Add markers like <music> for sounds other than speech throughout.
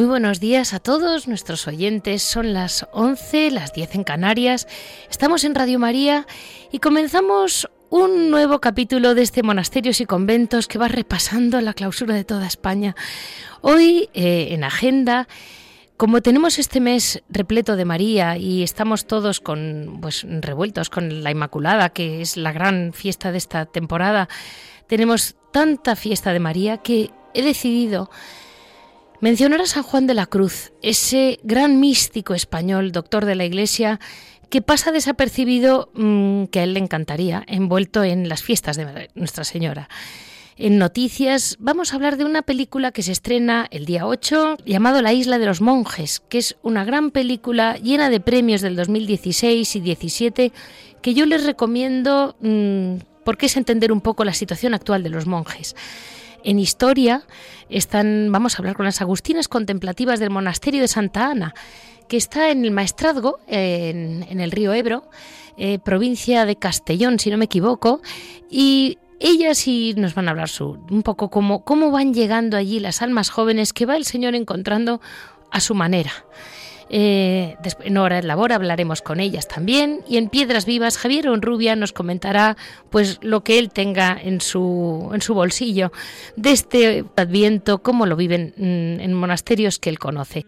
Muy buenos días a todos nuestros oyentes. Son las 11, las 10 en Canarias. Estamos en Radio María y comenzamos un nuevo capítulo de este Monasterios y Conventos que va repasando la clausura de toda España. Hoy eh, en agenda, como tenemos este mes repleto de María y estamos todos con pues revueltos con la Inmaculada, que es la gran fiesta de esta temporada, tenemos tanta fiesta de María que he decidido mencionar a San Juan de la Cruz, ese gran místico español, doctor de la Iglesia, que pasa desapercibido, mm, que a él le encantaría, envuelto en las fiestas de Nuestra Señora. En noticias vamos a hablar de una película que se estrena el día 8 llamado La isla de los monjes, que es una gran película llena de premios del 2016 y 17 que yo les recomiendo mm, porque es entender un poco la situación actual de los monjes. En historia están, vamos a hablar con las agustinas contemplativas del monasterio de Santa Ana, que está en el Maestrazgo, en, el río Ebro, eh, provincia de Castellón, si no me equivoco, y ellas sí nos van a hablar un poco cómo, cómo van llegando allí las almas jóvenes que va el Señor encontrando a su manera. Eh, en Hora de Labor hablaremos con ellas también y en Piedras Vivas Javier Onrubia nos comentará pues lo que él tenga en su, en su bolsillo de este adviento, cómo lo viven mm, en monasterios que él conoce.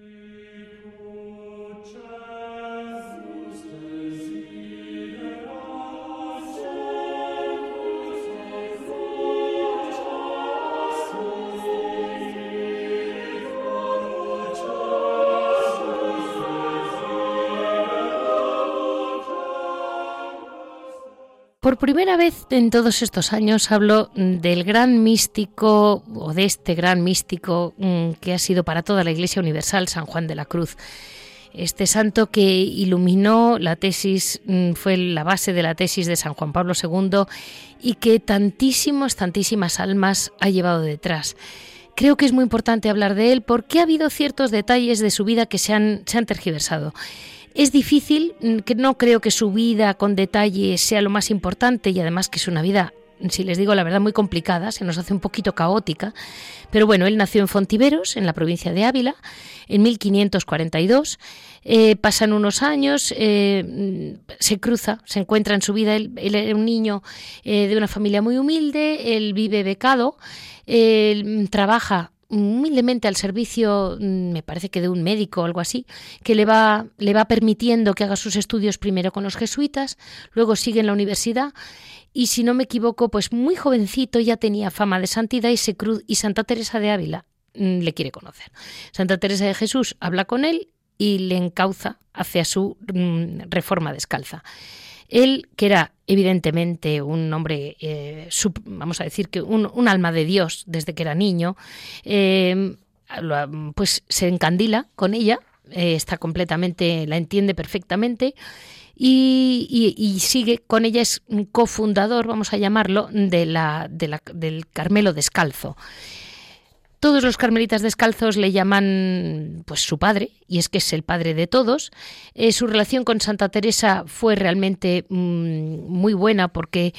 Primera vez en todos estos años hablo del gran místico o de este gran místico mm, que ha sido para toda la Iglesia Universal, San Juan de la Cruz. Este santo que iluminó la tesis, mm, fue la base de la tesis de San Juan Pablo II y que tantísimos, tantísimas almas ha llevado detrás. Creo que es muy importante hablar de él porque ha habido ciertos detalles de su vida que se han, se han tergiversado. Es difícil, mm, que no creo que su vida con detalle sea lo más importante y además que es una vida, si les digo la verdad, muy complicada, se nos hace un poquito caótica. Pero bueno, él nació en Fontiveros, en la provincia de Ávila, en 1542. Eh, pasan unos años, eh, mm, se cruza, se encuentra en su vida, él, era un niño eh, de una familia muy humilde, él vive becado, él trabaja humildemente al servicio, mm, me parece que de un médico o algo así, que le va, le va permitiendo que haga sus estudios primero con los jesuitas, luego sigue en la universidad y si no me equivoco, pues muy jovencito ya tenía fama de santidad y, se cruz, y Santa Teresa de Ávila mm, le quiere conocer. Santa Teresa de Jesús habla con él y le encauza hacia su mm, reforma descalza. Él, que era evidentemente un hombre, eh, vamos a decir que un, alma de Dios desde que era niño, eh, pues se encandila con ella, eh, está completamente, la entiende perfectamente. Y, sigue con ella, es un cofundador, vamos a llamarlo, de la, del Carmelo Descalzo. Todos los carmelitas descalzos le llaman pues su padre, y es que es el padre de todos. Eh, su relación con Santa Teresa fue realmente mm, muy buena porque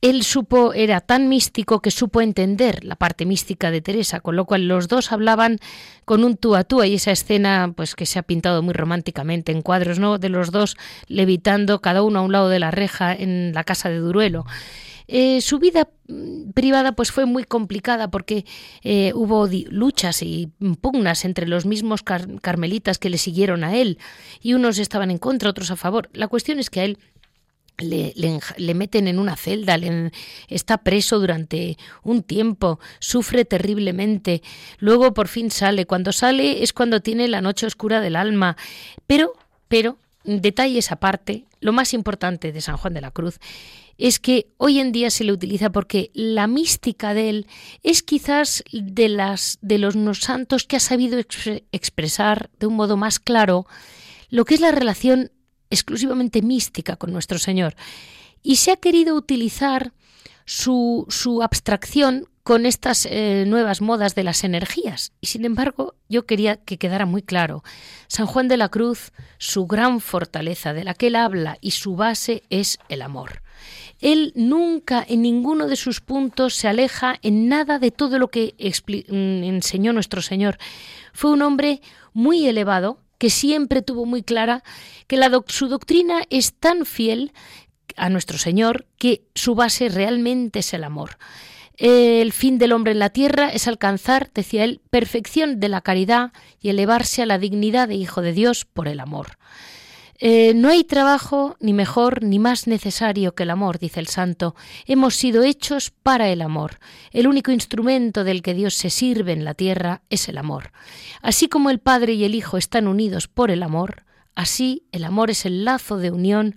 él supo, era tan místico que supo entender la parte mística de Teresa, con lo cual los dos hablaban con un tú a tú y esa escena pues que se ha pintado muy románticamente en cuadros, ¿no? De los dos levitando cada uno a un lado de la reja en la casa de Duruelo. Eh, su vida mm, privada pues fue muy complicada porque eh, hubo luchas y pugnas entre los mismos carmelitas que le siguieron a él y unos estaban en contra, otros a favor. La cuestión es que a él le, le, meten en una celda, está preso durante un tiempo, sufre terriblemente, luego por fin sale, cuando sale es cuando tiene la noche oscura del alma, pero, pero, detalles aparte, lo más importante de San Juan de la Cruz es que hoy en día se le utiliza porque la mística de él es quizás de las de los santos que ha sabido expresar de un modo más claro lo que es la relación exclusivamente mística con nuestro Señor. Y se ha querido utilizar su, su abstracción con estas eh, nuevas modas de las energías. Y sin embargo, yo quería que quedara muy claro, San Juan de la Cruz, su gran fortaleza de la que él habla y su base es el amor. Él nunca en ninguno de sus puntos se aleja en nada de todo lo que mm, enseñó nuestro Señor. Fue un hombre muy elevado, que siempre tuvo muy clara que su doctrina es tan fiel a nuestro Señor que su base realmente es el amor. El fin del hombre en la tierra es alcanzar, decía él, perfección de la caridad y elevarse a la dignidad de Hijo de Dios por el amor. Eh, no hay trabajo ni mejor ni más necesario que el amor, dice el santo. Hemos sido hechos para el amor. El único instrumento del que Dios se sirve en la tierra es el amor. Así como el Padre y el Hijo están unidos por el amor, así el amor es el lazo de unión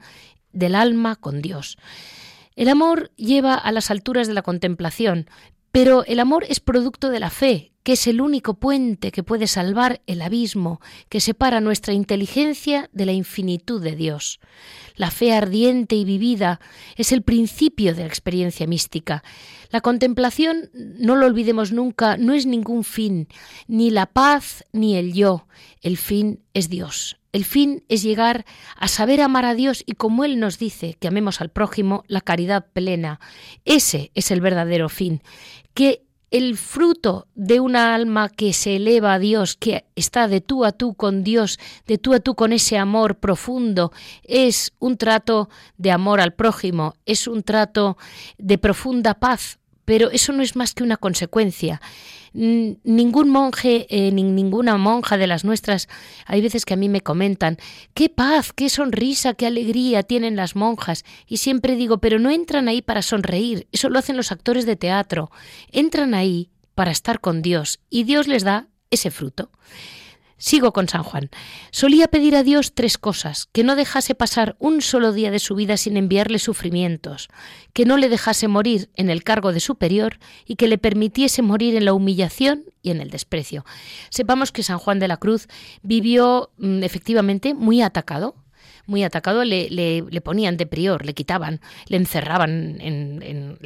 del alma con Dios. El amor lleva a las alturas de la contemplación, pero el amor es producto de la fe, que es el único puente que puede salvar el abismo que separa nuestra inteligencia de la infinitud de Dios. La fe ardiente y vivida es el principio de la experiencia mística. La contemplación, no lo olvidemos nunca, no es ningún fin, ni la paz ni el yo. El fin es Dios. El fin es llegar a saber amar a Dios y como Él nos dice que amemos al prójimo, la caridad plena. Ese es el verdadero fin. Que el fruto de una alma que se eleva a Dios, que está de tú a tú con Dios, de tú a tú con ese amor profundo, es un trato de amor al prójimo, es un trato de profunda paz, pero eso no es más que una consecuencia ningún monje eh, ni ninguna monja de las nuestras, hay veces que a mí me comentan, qué paz, qué sonrisa, qué alegría tienen las monjas. Y siempre digo, pero no entran ahí para sonreír, eso lo hacen los actores de teatro. Entran ahí para estar con Dios y Dios les da ese fruto. Sigo con San Juan. Solía pedir a Dios tres cosas, que no dejase pasar un solo día de su vida sin enviarle sufrimientos, que no le dejase morir en el cargo de superior y que le permitiese morir en la humillación y en el desprecio. Sepamos que San Juan de la Cruz vivió mm, efectivamente muy atacado, muy atacado, le, le, ponían de prior, le quitaban, le encerraban en,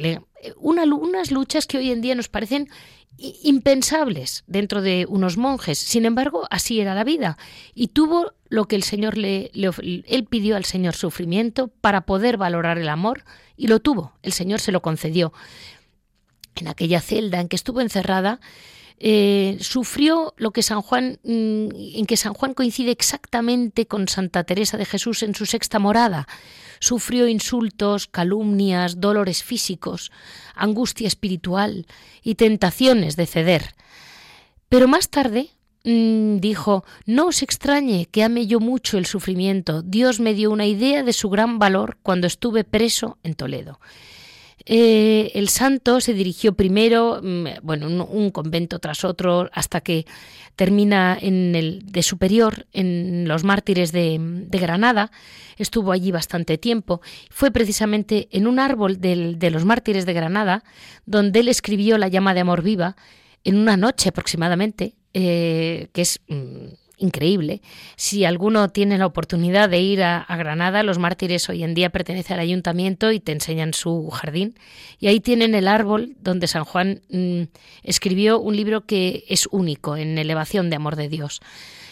unas luchas que hoy en día nos parecen impensables dentro de unos monjes. Sin embargo, así era la vida. Y tuvo lo que el Señor le, él pidió al Señor sufrimiento para poder valorar el amor y lo tuvo. El Señor se lo concedió. En aquella celda en que estuvo encerrada, eh, sufrió lo que San Juan, mm, en que San Juan coincide exactamente con Santa Teresa de Jesús en su sexta morada. Sufrió insultos, calumnias, dolores físicos, angustia espiritual y tentaciones de ceder. Pero más tarde mm, dijo, no os extrañe que ame yo mucho el sufrimiento. Dios me dio una idea de su gran valor cuando estuve preso en Toledo. Eh, el santo se dirigió primero, mm, bueno, un, convento tras otro, hasta que termina en el de superior en los mártires de, Granada. Estuvo allí bastante tiempo. Fue precisamente en un árbol de los mártires de Granada donde él escribió La llama de amor viva en una noche aproximadamente, eh, que es mm, increíble. Si alguno tiene la oportunidad de ir a, Granada, los mártires hoy en día pertenecen al ayuntamiento y te enseñan su jardín. Y ahí tienen el árbol donde San Juan mm, escribió un libro que es único en elevación de amor de Dios.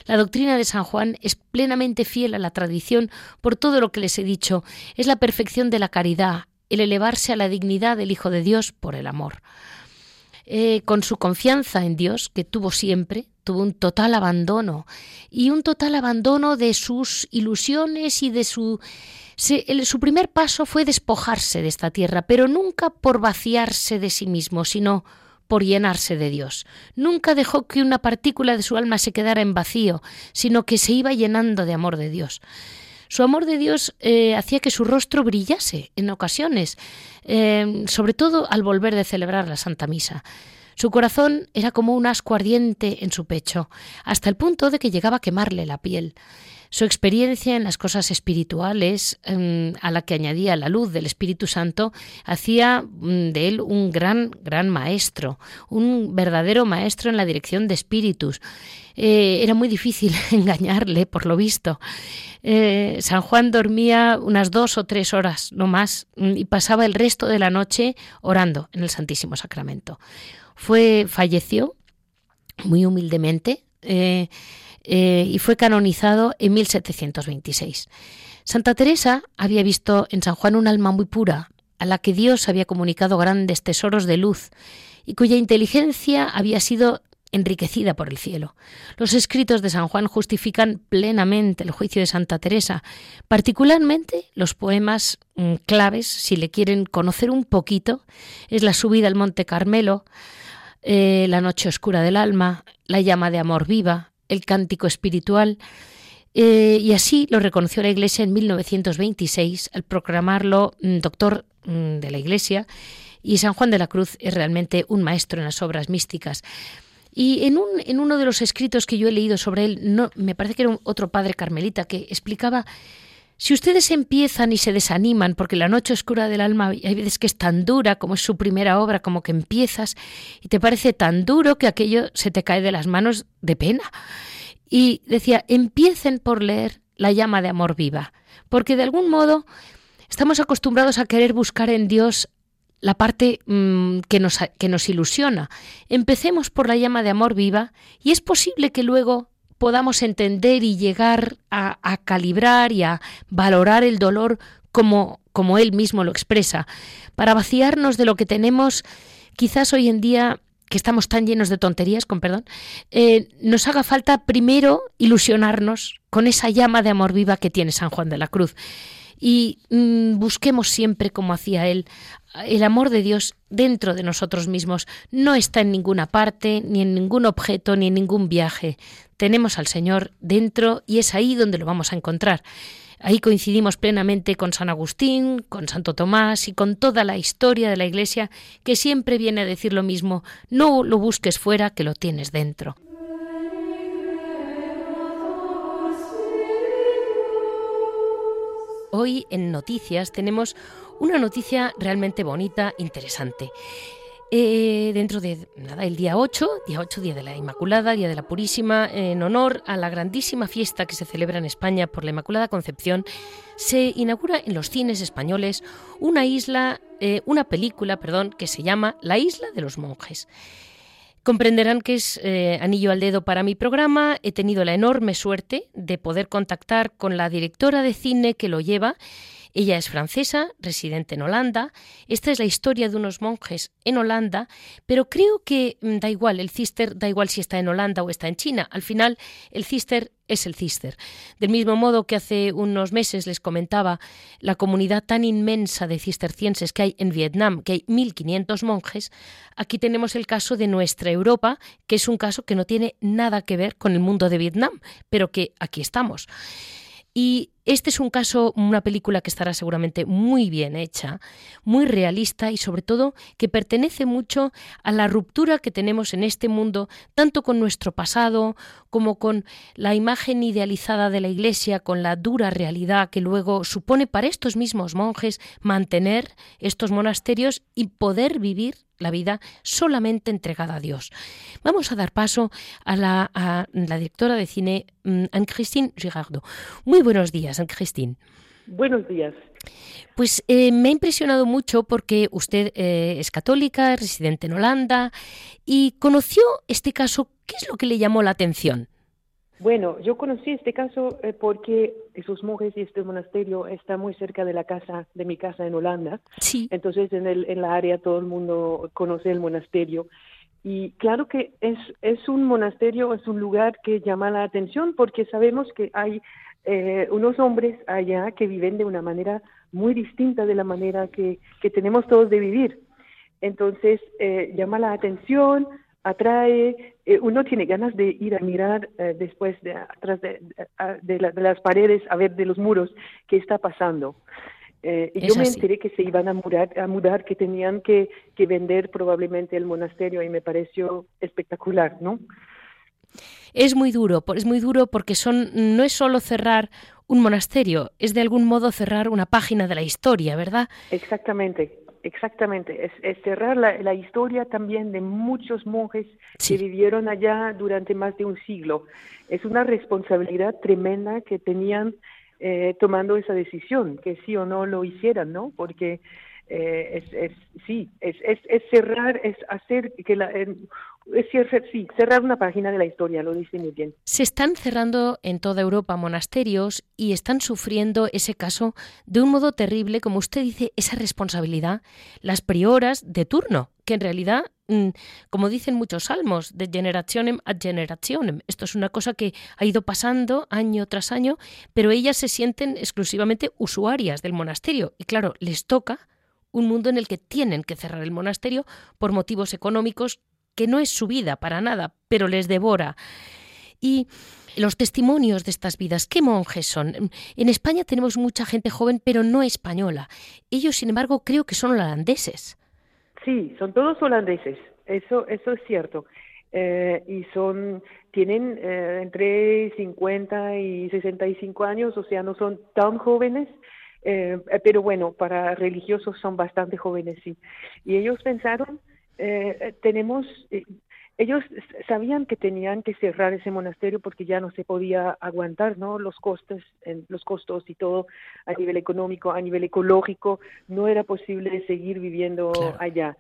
La doctrina de San Juan es plenamente fiel a la tradición por todo lo que les he dicho. Es la perfección de la caridad, el elevarse a la dignidad del Hijo de Dios por el amor. Eh, con su confianza en Dios, que tuvo siempre, tuvo un total abandono y un total abandono de sus ilusiones y de su... su primer paso fue despojarse de esta tierra, pero nunca por vaciarse de sí mismo, sino por llenarse de Dios. Nunca dejó que una partícula de su alma se quedara en vacío, sino que se iba llenando de amor de Dios. Su amor de Dios eh, hacía que su rostro brillase en ocasiones, eh, sobre todo al volver de celebrar la Santa Misa. Su corazón era como un asco ardiente en su pecho, hasta el punto de que llegaba a quemarle la piel. Su experiencia en las cosas espirituales, em, a la que añadía la luz del Espíritu Santo, hacía mm, de él un gran, gran maestro, un verdadero maestro en la dirección de espíritus. Eh, era muy difícil <laughs> engañarle, por lo visto. Eh, San Juan dormía unas dos o tres horas, no más, mm, y pasaba el resto de la noche orando en el Santísimo Sacramento. Fue, falleció muy humildemente eh, y fue canonizado en 1726. Santa Teresa había visto en San Juan un alma muy pura, a la que Dios había comunicado grandes tesoros de luz y cuya inteligencia había sido enriquecida por el cielo. Los escritos de San Juan justifican plenamente el juicio de Santa Teresa, particularmente los poemas mm, claves, si le quieren conocer un poquito, es la subida al Monte Carmelo, eh, la noche oscura del alma, la llama de amor viva, el cántico espiritual, eh, y así lo reconoció la Iglesia en 1926 al proclamarlo mm, doctor mm, de la Iglesia, y San Juan de la Cruz es realmente un maestro en las obras místicas. Y en, un, en uno de los escritos que yo he leído sobre él, no, me parece que era otro padre carmelita que explicaba si ustedes empiezan y se desaniman, porque la noche oscura del alma hay veces que es tan dura como es su primera obra, como que empiezas y te parece tan duro que aquello se te cae de las manos de pena. Y decía, empiecen por leer La llama de amor viva, porque de algún modo estamos acostumbrados a querer buscar en Dios la parte mm, que, nos, que nos ilusiona. Empecemos por la llama de amor viva y es posible que luego podamos entender y llegar a, calibrar y a valorar el dolor como, como él mismo lo expresa, para vaciarnos de lo que tenemos quizás hoy en día que estamos tan llenos de tonterías, con perdón, eh, nos haga falta primero ilusionarnos con esa llama de amor viva que tiene San Juan de la Cruz. Y mm, busquemos siempre, como hacía él, el amor de Dios dentro de nosotros mismos. No está en ninguna parte, ni en ningún objeto, ni en ningún viaje. Tenemos al Señor dentro y es ahí donde lo vamos a encontrar. Ahí coincidimos plenamente con San Agustín, con Santo Tomás y con toda la historia de la Iglesia que siempre viene a decir lo mismo, no lo busques fuera, que lo tienes dentro. Hoy en Noticias tenemos una noticia realmente bonita, interesante. Eh, dentro de nada, el día 8, día 8, día de la Inmaculada, día de la Purísima, en honor a la grandísima fiesta que se celebra en España por la Inmaculada Concepción, se inaugura en los cines españoles una isla, eh, una película, perdón, que se llama La Isla de los Monjes. Comprenderán que es eh, anillo al dedo para mi programa. He tenido la enorme suerte de poder contactar con la directora de cine que lo lleva ella es francesa, residente en Holanda. Esta es la historia de unos monjes en Holanda, pero creo que mm, da igual, el cister da igual si está en Holanda o está en China. Al final, el cister es el cister. Del mismo modo que hace unos meses les comentaba la comunidad tan inmensa de cistercienses que hay en Vietnam, que hay 1.500 monjes, aquí tenemos el caso de nuestra Europa, que es un caso que no tiene nada que ver con el mundo de Vietnam, pero que aquí estamos. Y este es un caso, una película que estará seguramente muy bien hecha, muy realista y sobre todo que pertenece mucho a la ruptura que tenemos en este mundo, tanto con nuestro pasado como con la imagen idealizada de la Iglesia, con la dura realidad que luego supone para estos mismos monjes mantener estos monasterios y poder vivir la vida solamente entregada a Dios. Vamos a dar paso a la, directora de cine, mm, Anne-Christine Girardot. Muy buenos días, Anne-Christine. Buenos días. Pues eh, me ha impresionado mucho porque usted eh, es católica, residente en Holanda, y conoció este caso. ¿Qué es lo que le llamó la atención? Bueno, yo conocí este caso eh, porque esos monjes y este monasterio está muy cerca de la casa, de mi casa en Holanda. Sí. Entonces en, el, en la área todo el mundo conoce el monasterio. Y claro que es, es un monasterio, es un lugar que llama la atención porque sabemos que hay eh, unos hombres allá que viven de una manera muy distinta de la manera que, que tenemos todos de vivir. Entonces eh, llama la atención, atrae, eh, uno tiene ganas de ir a mirar eh, después de atrás de, las paredes, a ver de los muros qué está pasando. Eh, y yo me enteré que se iban a mudar, a mudar que tenían que, que vender probablemente el monasterio y me pareció espectacular, ¿no? Es muy duro, es muy duro porque son no es solo cerrar un monasterio, es de algún modo cerrar una página de la historia, ¿verdad? Exactamente, exactamente. Es, cerrar la, historia también de muchos monjes que vivieron allá durante más de un siglo. Es una responsabilidad tremenda que tenían eh, tomando esa decisión, que sí o no lo hicieran, ¿no? Porque eh, es, es, sí, es, es, es, cerrar, es hacer que la, sí, cerrar una página de la historia, lo dice muy bien. Se están cerrando en toda Europa monasterios y están sufriendo ese caso de un modo terrible, como usted dice, esa responsabilidad, las prioras de turno, que en realidad, mm, como dicen muchos salmos, de generacionem a generacionem. Esto es una cosa que ha ido pasando año tras año, pero ellas se sienten exclusivamente usuarias del monasterio y claro, les toca un mundo en el que tienen que cerrar el monasterio por motivos económicos que no es su vida para nada, pero les devora. Y los testimonios de estas vidas, ¿qué monjes son? En España tenemos mucha gente joven, pero no española. Ellos, sin embargo, creo que son holandeses. Sí, son todos holandeses, eso, eso es cierto. Eh, y son, tienen eh, entre 50 y 65 años, o sea, no son tan jóvenes, eh, pero bueno, para religiosos son bastante jóvenes, sí. Y ellos pensaron eh, tenemos, eh, ellos sabían que tenían que cerrar ese monasterio porque ya no se podía aguantar, ¿no? Los costes, los costos y todo a nivel económico, a nivel ecológico, no era posible seguir viviendo allá.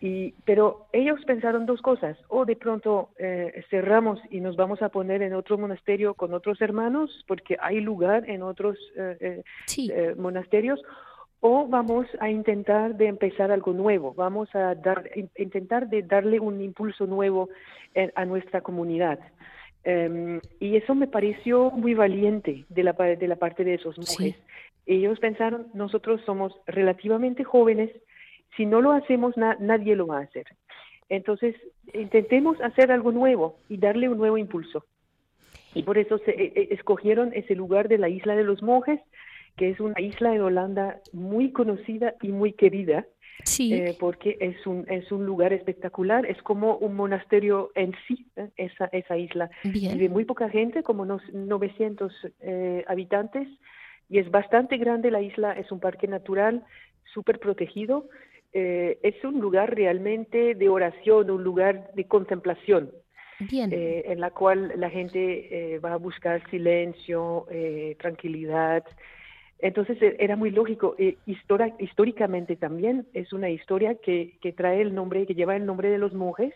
Y, pero ellos pensaron dos cosas, o de pronto eh, cerramos y nos vamos a poner en otro monasterio con otros hermanos, porque hay lugar en otros eh, monasterios, o vamos a intentar de empezar algo nuevo, vamos a dar, intentar de darle un impulso nuevo a nuestra comunidad. Em, y eso me pareció muy valiente de la, de la parte de esos monjes. Ellos pensaron, nosotros somos relativamente jóvenes, si no lo hacemos nadie lo va a hacer. Entonces, intentemos hacer algo nuevo y darle un nuevo impulso. Y por eso se, e, e, escogieron ese lugar de la isla de los monjes, que es una isla de Holanda muy conocida y muy querida. Sí. Eh, porque es un, es un lugar espectacular, es como un monasterio en sí, ¿eh? esa, esa isla. Vive muy poca gente, como 900 eh, habitantes, y es bastante grande la isla, es un parque natural súper protegido, es un lugar realmente de oración, un lugar de contemplación. Bien. en la cual la gente va a buscar silencio, tranquilidad, entonces e, era muy lógico. Eh, históricamente también es una historia que, que, trae el nombre, que lleva el nombre de los monjes.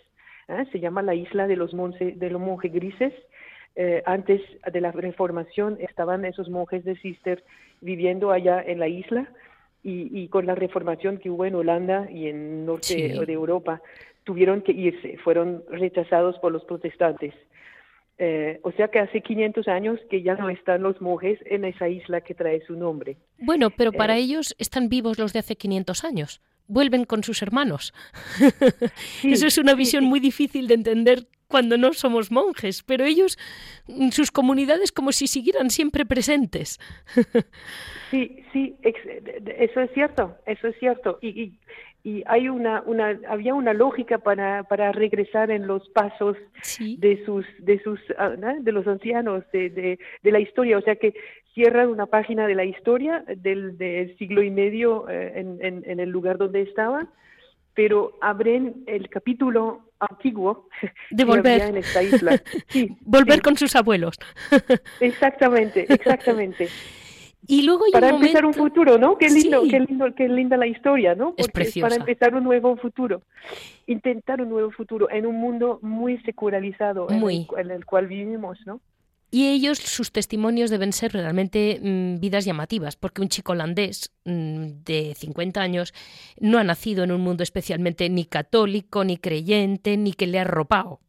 ¿ah? Se llama la isla de los, de los monjes grises. Eh, antes de la reformación estaban esos monjes de Cister viviendo allá en la isla y, y con la reformación que hubo en Holanda y en norte de Europa tuvieron que irse, fueron rechazados por los protestantes. Eh, o sea que hace 500 años que ya no están los monjes en esa isla que trae su nombre. Bueno, pero para eh, ellos están vivos los de hace 500 años. Vuelven con sus hermanos. <laughs> Eso es una visión muy difícil de entender cuando no somos monjes, pero ellos, mm, sus comunidades como si siguieran siempre presentes. <laughs> sí, sí, eso es cierto, eso es cierto. y, y hay una, una había una lógica para, para regresar en los pasos de sus de sus ah, de los ancianos de, de, de, la historia. O sea que cierran una página de la historia del, del siglo y medio eh, en, en, el lugar donde estaban pero abren el capítulo antiguo de volver. en esta isla. <laughs> Volver con sus abuelos. <laughs> Exactamente exactamente Y luego para empezar un futuro, ¿no? Qué lindo, qué lindo, qué linda la historia, ¿no? es preciosa. para empezar un nuevo futuro, intentar un nuevo futuro en un mundo muy secularizado En, el, cual vivimos, ¿no? Y ellos, sus testimonios deben ser realmente mm, vidas llamativas, porque un chico holandés mm, de 50 años no ha nacido en un mundo especialmente ni católico, ni creyente, ni que le ha arropado.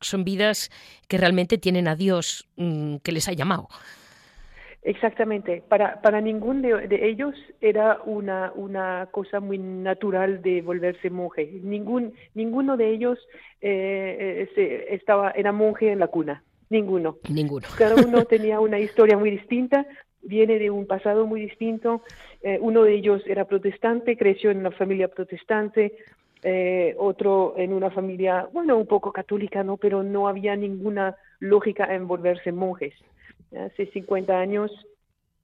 Son vidas que realmente tienen a Dios mm, que les ha llamado. Exactamente. Para, para ningún de, ellos era una, una cosa muy natural de volverse monje. Ningún, ninguno de ellos eh, se, estaba, era monje en la cuna. Ninguno. Ninguno. Cada uno <laughs> tenía una historia muy distinta, viene de un pasado muy distinto. Eh, uno de ellos era protestante, creció en una familia protestante, eh, otro en una familia, bueno, un poco católica, ¿no? Pero no había ninguna lógica en volverse monjes. Hace 50 años,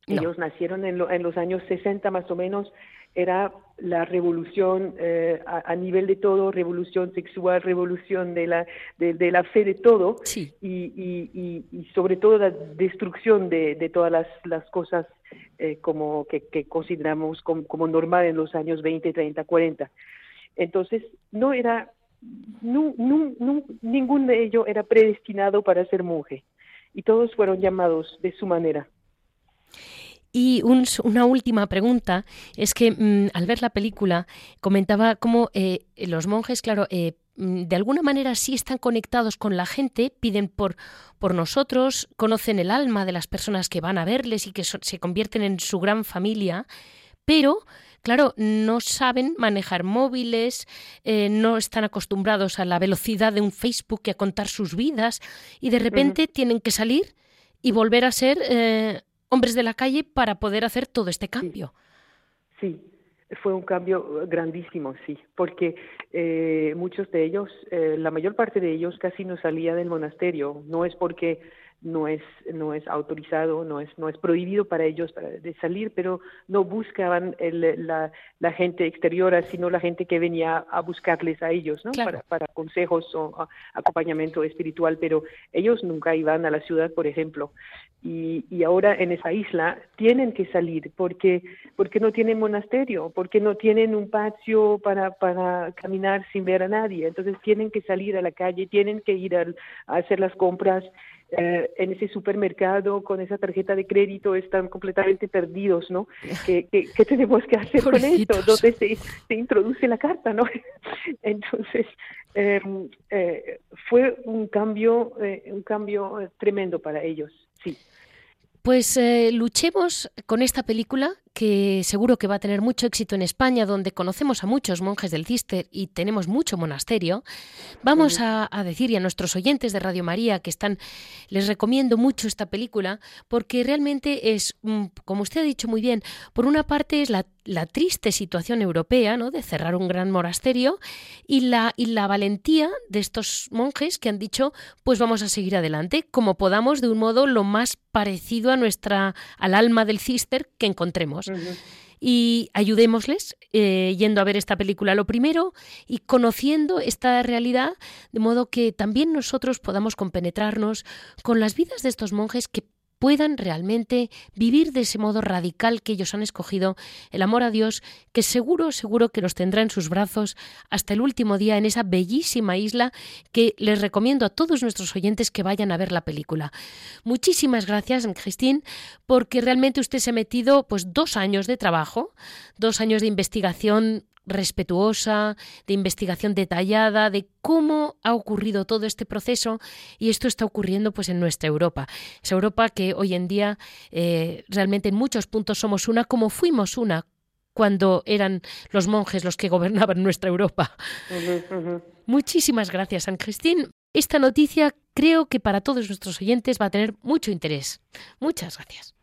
ellos nacieron en, en los años 60 más o menos, era la revolución eh, a, nivel de todo, revolución sexual, revolución de la, de, la fe de todo, y, y, sobre todo la destrucción de, de todas las, las cosas eh, como que, que consideramos como, como, normal en los años 20, 30, 40. Entonces, no era, no, no, ningún de ellos era predestinado para ser monje, y todos fueron llamados de su manera. Y una última pregunta es que mm, al ver la película comentaba cómo eh, los monjes, claro, eh, mm, de alguna manera sí están conectados con la gente, piden por, por nosotros, conocen el alma de las personas que van a verles y que se convierten en su gran familia, pero claro, no saben manejar móviles, eh, no están acostumbrados a la velocidad de un Facebook y a contar sus vidas, y de repente tienen que salir y volver a ser hombres de la calle para poder hacer todo este cambio. Sí, fue un cambio grandísimo, sí, porque eh, muchos de ellos, eh, la mayor parte de ellos casi no salía del monasterio. No es porque no es no es autorizado no es no es prohibido para ellos de salir pero no buscaban la, la, gente exterior sino la gente que venía a buscarles a ellos no para, para consejos o acompañamiento espiritual pero ellos nunca iban a la ciudad por ejemplo. Y, y ahora en esa isla tienen que salir porque porque no tienen monasterio porque no tienen un patio para para caminar sin ver a nadie. Entonces tienen que salir a la calle tienen que ir a hacer las compras eh, en ese supermercado con esa tarjeta de crédito están completamente perdidos, ¿no? ¿Qué, qué, tenemos que hacer con esto? ¿Dónde se, se, introduce la carta, no? <laughs> Entonces, em, eh, fue un cambio, eh, un cambio tremendo para ellos, sí. Pues luchemos con esta película que seguro que va a tener mucho éxito en España, donde conocemos a muchos monjes del Cister y tenemos mucho monasterio, vamos a, decir y a nuestros oyentes de Radio María que están, les recomiendo mucho esta película porque realmente es, mm, como usted ha dicho muy bien, por una parte es la, triste situación europea, ¿no? De cerrar un gran monasterio y la, y la valentía de estos monjes que han dicho, pues vamos a seguir adelante como podamos de un modo lo más parecido a nuestra, al alma del Cister que encontremos. Y ayudémosles eh, yendo a ver esta película lo primero y conociendo esta realidad, de modo que también nosotros podamos compenetrarnos con las vidas de estos monjes que puedan realmente vivir de ese modo radical que ellos han escogido, el amor a Dios, que seguro, seguro que los tendrá en sus brazos hasta el último día en esa bellísima isla que les recomiendo a todos nuestros oyentes que vayan a ver la película. Muchísimas gracias, Christine, porque realmente usted se ha metido pues dos años de trabajo, dos años de investigación respetuosa, de investigación detallada de cómo ha ocurrido todo este proceso y esto está ocurriendo pues en nuestra Europa. Esa Europa que hoy en día eh, realmente en muchos puntos somos una como fuimos una cuando eran los monjes los que gobernaban nuestra Europa. Muchísimas gracias, San Cristín. Esta noticia creo que para todos nuestros oyentes va a tener mucho interés. Muchas gracias.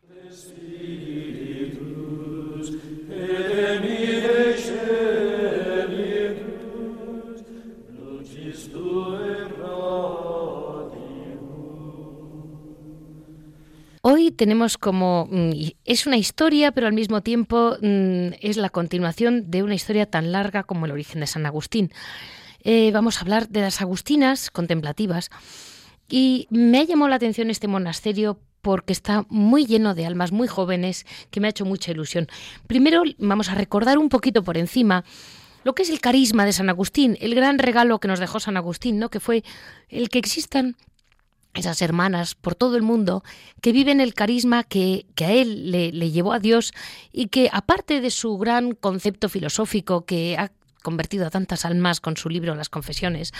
Hoy tenemos como... Mm, es una historia, pero al mismo tiempo mm, es la continuación de una historia tan larga como el origen de San Agustín. Eh, vamos a hablar de las agustinas contemplativas. Y me ha llamado la atención este monasterio porque está muy lleno de almas muy jóvenes, que me ha hecho mucha ilusión. Primero vamos a recordar un poquito por encima lo que es el carisma de San Agustín, el gran regalo que nos dejó San Agustín, ¿no? que fue el que existan esas hermanas por todo el mundo que viven el carisma que, a él le, llevó a Dios y que aparte de su gran concepto filosófico que ha convertido a tantas almas con su libro Las Confesiones,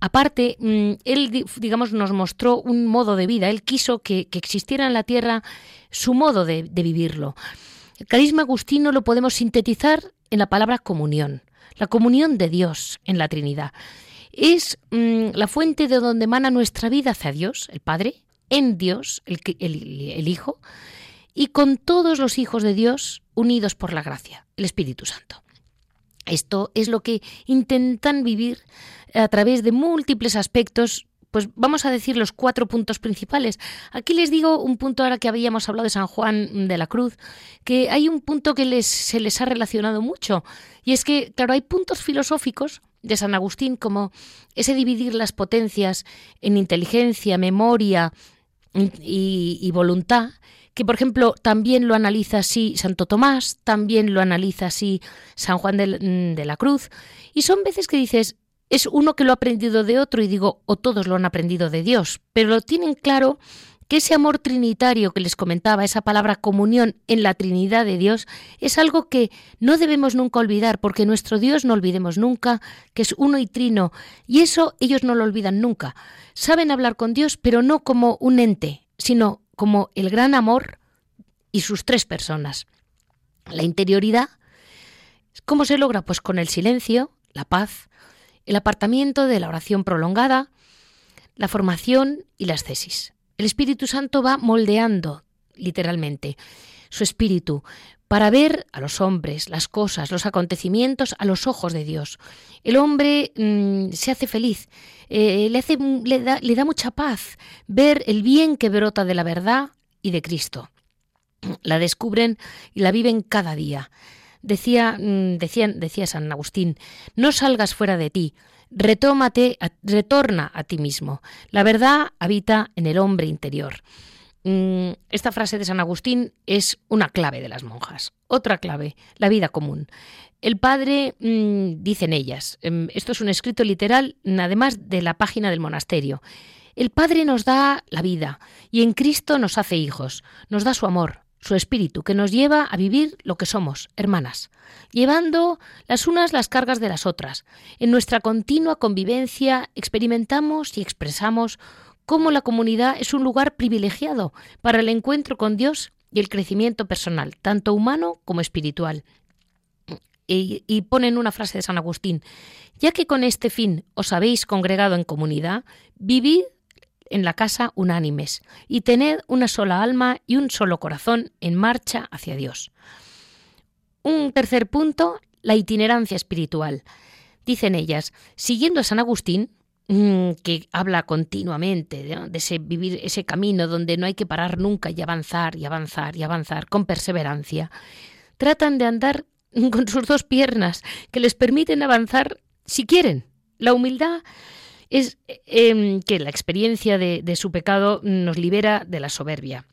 aparte, mm, él, digamos, nos mostró un modo de vida, él quiso que, existiera en la tierra su modo de, de vivirlo. El carisma agustino lo podemos sintetizar en la palabra comunión, la comunión de Dios en la Trinidad es mm, la fuente de donde emana nuestra vida hacia Dios, el Padre, en Dios, el, el Hijo, y con todos los hijos de Dios unidos por la gracia, el Espíritu Santo. Esto es lo que intentan vivir a través de múltiples aspectos pues vamos a decir los cuatro puntos principales. Aquí les digo un punto ahora que habíamos hablado de San Juan de la Cruz, que hay un punto que les, se les ha relacionado mucho, y es que, claro, hay puntos filosóficos de San Agustín como ese dividir las potencias en inteligencia, memoria y, voluntad, que por ejemplo también lo analiza así Santo Tomás, también lo analiza así San Juan de, la Cruz, y son veces que dices, es uno que lo ha aprendido de otro y digo, o todos lo han aprendido de Dios, pero lo tienen claro que ese amor trinitario que les comentaba, esa palabra comunión en la Trinidad de Dios, es algo que no debemos nunca olvidar, porque nuestro Dios no olvidemos nunca, que es uno y trino, y eso ellos no lo olvidan nunca. Saben hablar con Dios, pero no como un ente, sino como el gran amor y sus tres personas. La interioridad, ¿cómo se logra? Pues con el silencio, la paz, el apartamiento de la oración prolongada, la formación y las tesis. El Espíritu Santo va moldeando, literalmente, su espíritu para ver a los hombres, las cosas, los acontecimientos a los ojos de Dios. El hombre mm, se hace feliz, eh, le, hace, le, da, mucha paz ver el bien que brota de la verdad y de Cristo. La descubren y la viven cada día. Decía, mm, decía San Agustín, no salgas fuera de ti, retómate, retorna a ti mismo. La verdad habita en el hombre interior. Mm, esta frase de San Agustín es una clave de las monjas. Otra clave, la vida común. El padre, mm, dicen ellas, em, esto es un escrito literal, además de la página del monasterio. El Padre nos da la vida y en Cristo nos hace hijos, nos da su amor, su espíritu, que nos lleva a vivir lo que somos, hermanas, llevando las unas las cargas de las otras. En nuestra continua convivencia experimentamos y expresamos cómo la comunidad es un lugar privilegiado para el encuentro con Dios y el crecimiento personal, tanto humano como espiritual. Y, y, ponen una frase de San Agustín, ya que con este fin os habéis congregado en comunidad, vivid en la casa unánimes y tened una sola alma y un solo corazón en marcha hacia Dios. Un tercer punto, la itinerancia espiritual. Dicen ellas, siguiendo a San Agustín, mm, que habla continuamente de ese vivir ese camino donde no hay que parar nunca y avanzar y avanzar y avanzar con perseverancia, tratan de andar <laughs> con sus dos piernas que les permiten avanzar si quieren. La humildad es em, que la experiencia de, su pecado nos libera de la soberbia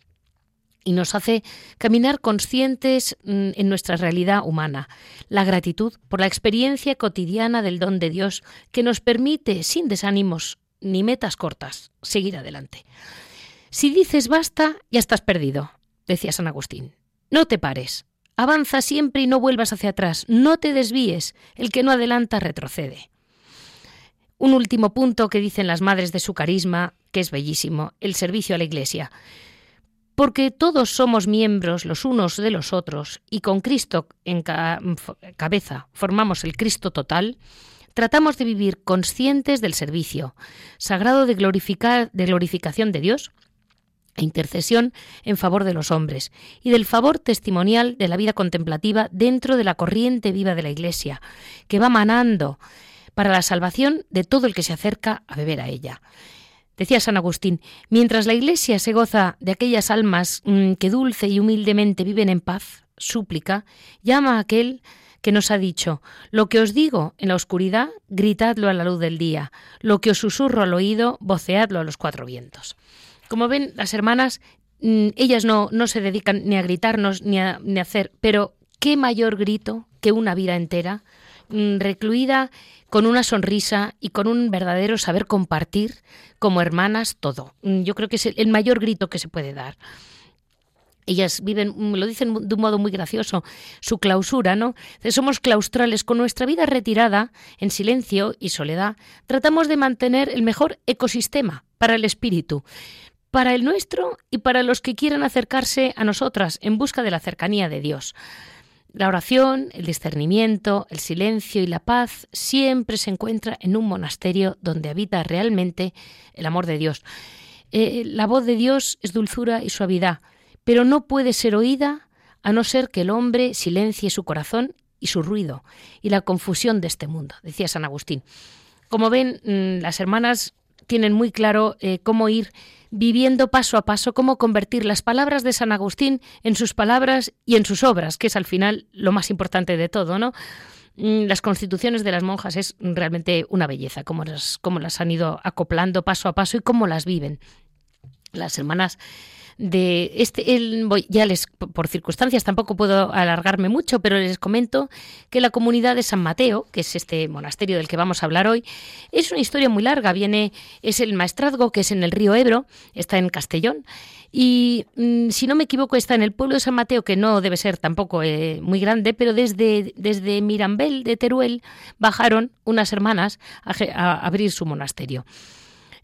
y nos hace caminar conscientes mm, en nuestra realidad humana. La gratitud por la experiencia cotidiana del don de Dios que nos permite, sin desánimos ni metas cortas, seguir adelante. Si dices basta, ya estás perdido, decía San Agustín. No te pares. Avanza siempre y no vuelvas hacia atrás. No te desvíes. El que no adelanta retrocede. Un último punto que dicen las madres de su carisma, que es bellísimo, el servicio a la Iglesia. Porque todos somos miembros los unos de los otros y con Cristo en cabeza formamos el Cristo total, tratamos de vivir conscientes del servicio, sagrado de, glorificar, de glorificación de Dios e intercesión en favor de los hombres y del favor testimonial de la vida contemplativa dentro de la corriente viva de la Iglesia, que va manando para la salvación de todo el que se acerca a beber a ella. Decía San Agustín, mientras la Iglesia se goza de aquellas almas mm, que dulce y humildemente viven en paz, súplica, llama a aquel que nos ha dicho, lo que os digo en la oscuridad, gritadlo a la luz del día, lo que os susurro al oído, voceadlo a los cuatro vientos. Como ven, las hermanas, mm, ellas no, no se dedican ni a gritarnos ni a, ni a hacer, pero qué mayor grito que una vida entera, recluida con una sonrisa y con un verdadero saber compartir como hermanas todo. Mm, yo creo que es el mayor grito que se puede dar ellas viven, mm, lo dicen de un modo muy gracioso, su clausura, ¿no? Somos claustrales con nuestra vida retirada, en silencio y soledad, tratamos de mantener el mejor ecosistema para el espíritu, para el nuestro y para los que quieran acercarse a nosotras en busca de la cercanía de Dios. La oración, el discernimiento, el silencio y la paz siempre se encuentra en un monasterio donde habita realmente el amor de Dios. Eh, la voz de Dios es dulzura y suavidad, pero no puede ser oída a no ser que el hombre silencie su corazón y su ruido y la confusión de este mundo, decía San Agustín. Como ven, mm, las hermanas tienen muy claro eh, cómo ir viviendo paso a paso, cómo convertir las palabras de San Agustín en sus palabras y en sus obras, que es al final lo más importante de todo, ¿no? Mm, las constituciones de las monjas es realmente una belleza, cómo las, cómo las han ido acoplando paso a paso y cómo las viven. Las hermanas de este el, ya les por circunstancias tampoco puedo alargarme mucho, pero les comento que la comunidad de San Mateo, que es este monasterio del que vamos a hablar hoy, es una historia muy larga, viene es el maestrazgo que es en el río Ebro, está en Castellón y mm, si no me equivoco está en el pueblo de San Mateo, que no debe ser tampoco eh, muy grande, pero desde desde Mirambel de Teruel bajaron unas hermanas a abrir su monasterio.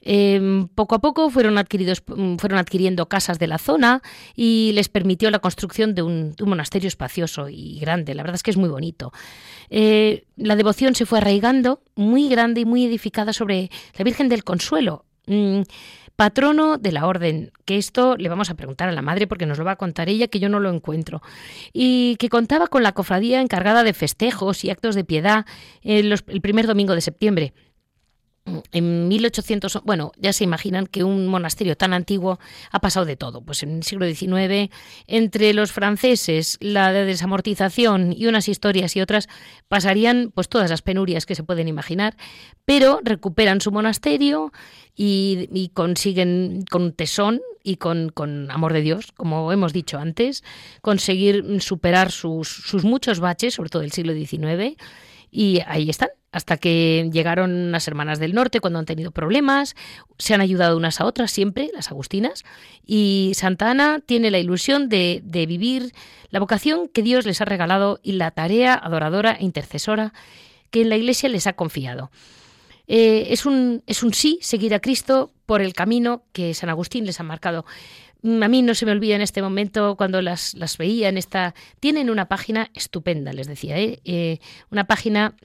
Em, poco a poco mm, fueron adquiriendo casas de la zona y les permitió la construcción de un, monasterio espacioso y grande. La verdad es que es muy bonito. Eh, la devoción se fue arraigando muy grande y muy edificada sobre la Virgen del Consuelo. Mm, patrono de la orden, que esto le vamos a preguntar a la madre porque nos lo va a contar ella, que yo no lo encuentro, y que contaba con la cofradía encargada de festejos y actos de piedad el primer domingo de septiembre en 1800, bueno, ya se imaginan que un monasterio tan antiguo ha pasado de todo. Pues en el siglo XIX, entre los franceses, la desamortización y unas historias y otras, pasarían pues todas las penurias que se pueden imaginar, pero recuperan su monasterio y, consiguen con tesón y con, amor de Dios, como hemos dicho antes, conseguir superar sus, sus muchos baches, sobre todo del siglo XIX, y ahí están, hasta que llegaron unas hermanas del norte cuando han tenido problemas, se han ayudado unas a otras siempre, las agustinas, y Santa Ana tiene la ilusión de, vivir la vocación que Dios les ha regalado y la tarea adoradora e intercesora que en la Iglesia les ha confiado. Eh, es, un, es un sí seguir a Cristo por el camino que San Agustín les ha marcado. Mm, a mí no se me olvida en este momento cuando las, las veía en esta... Tienen una página estupenda, les decía, ¿eh? Eh, una página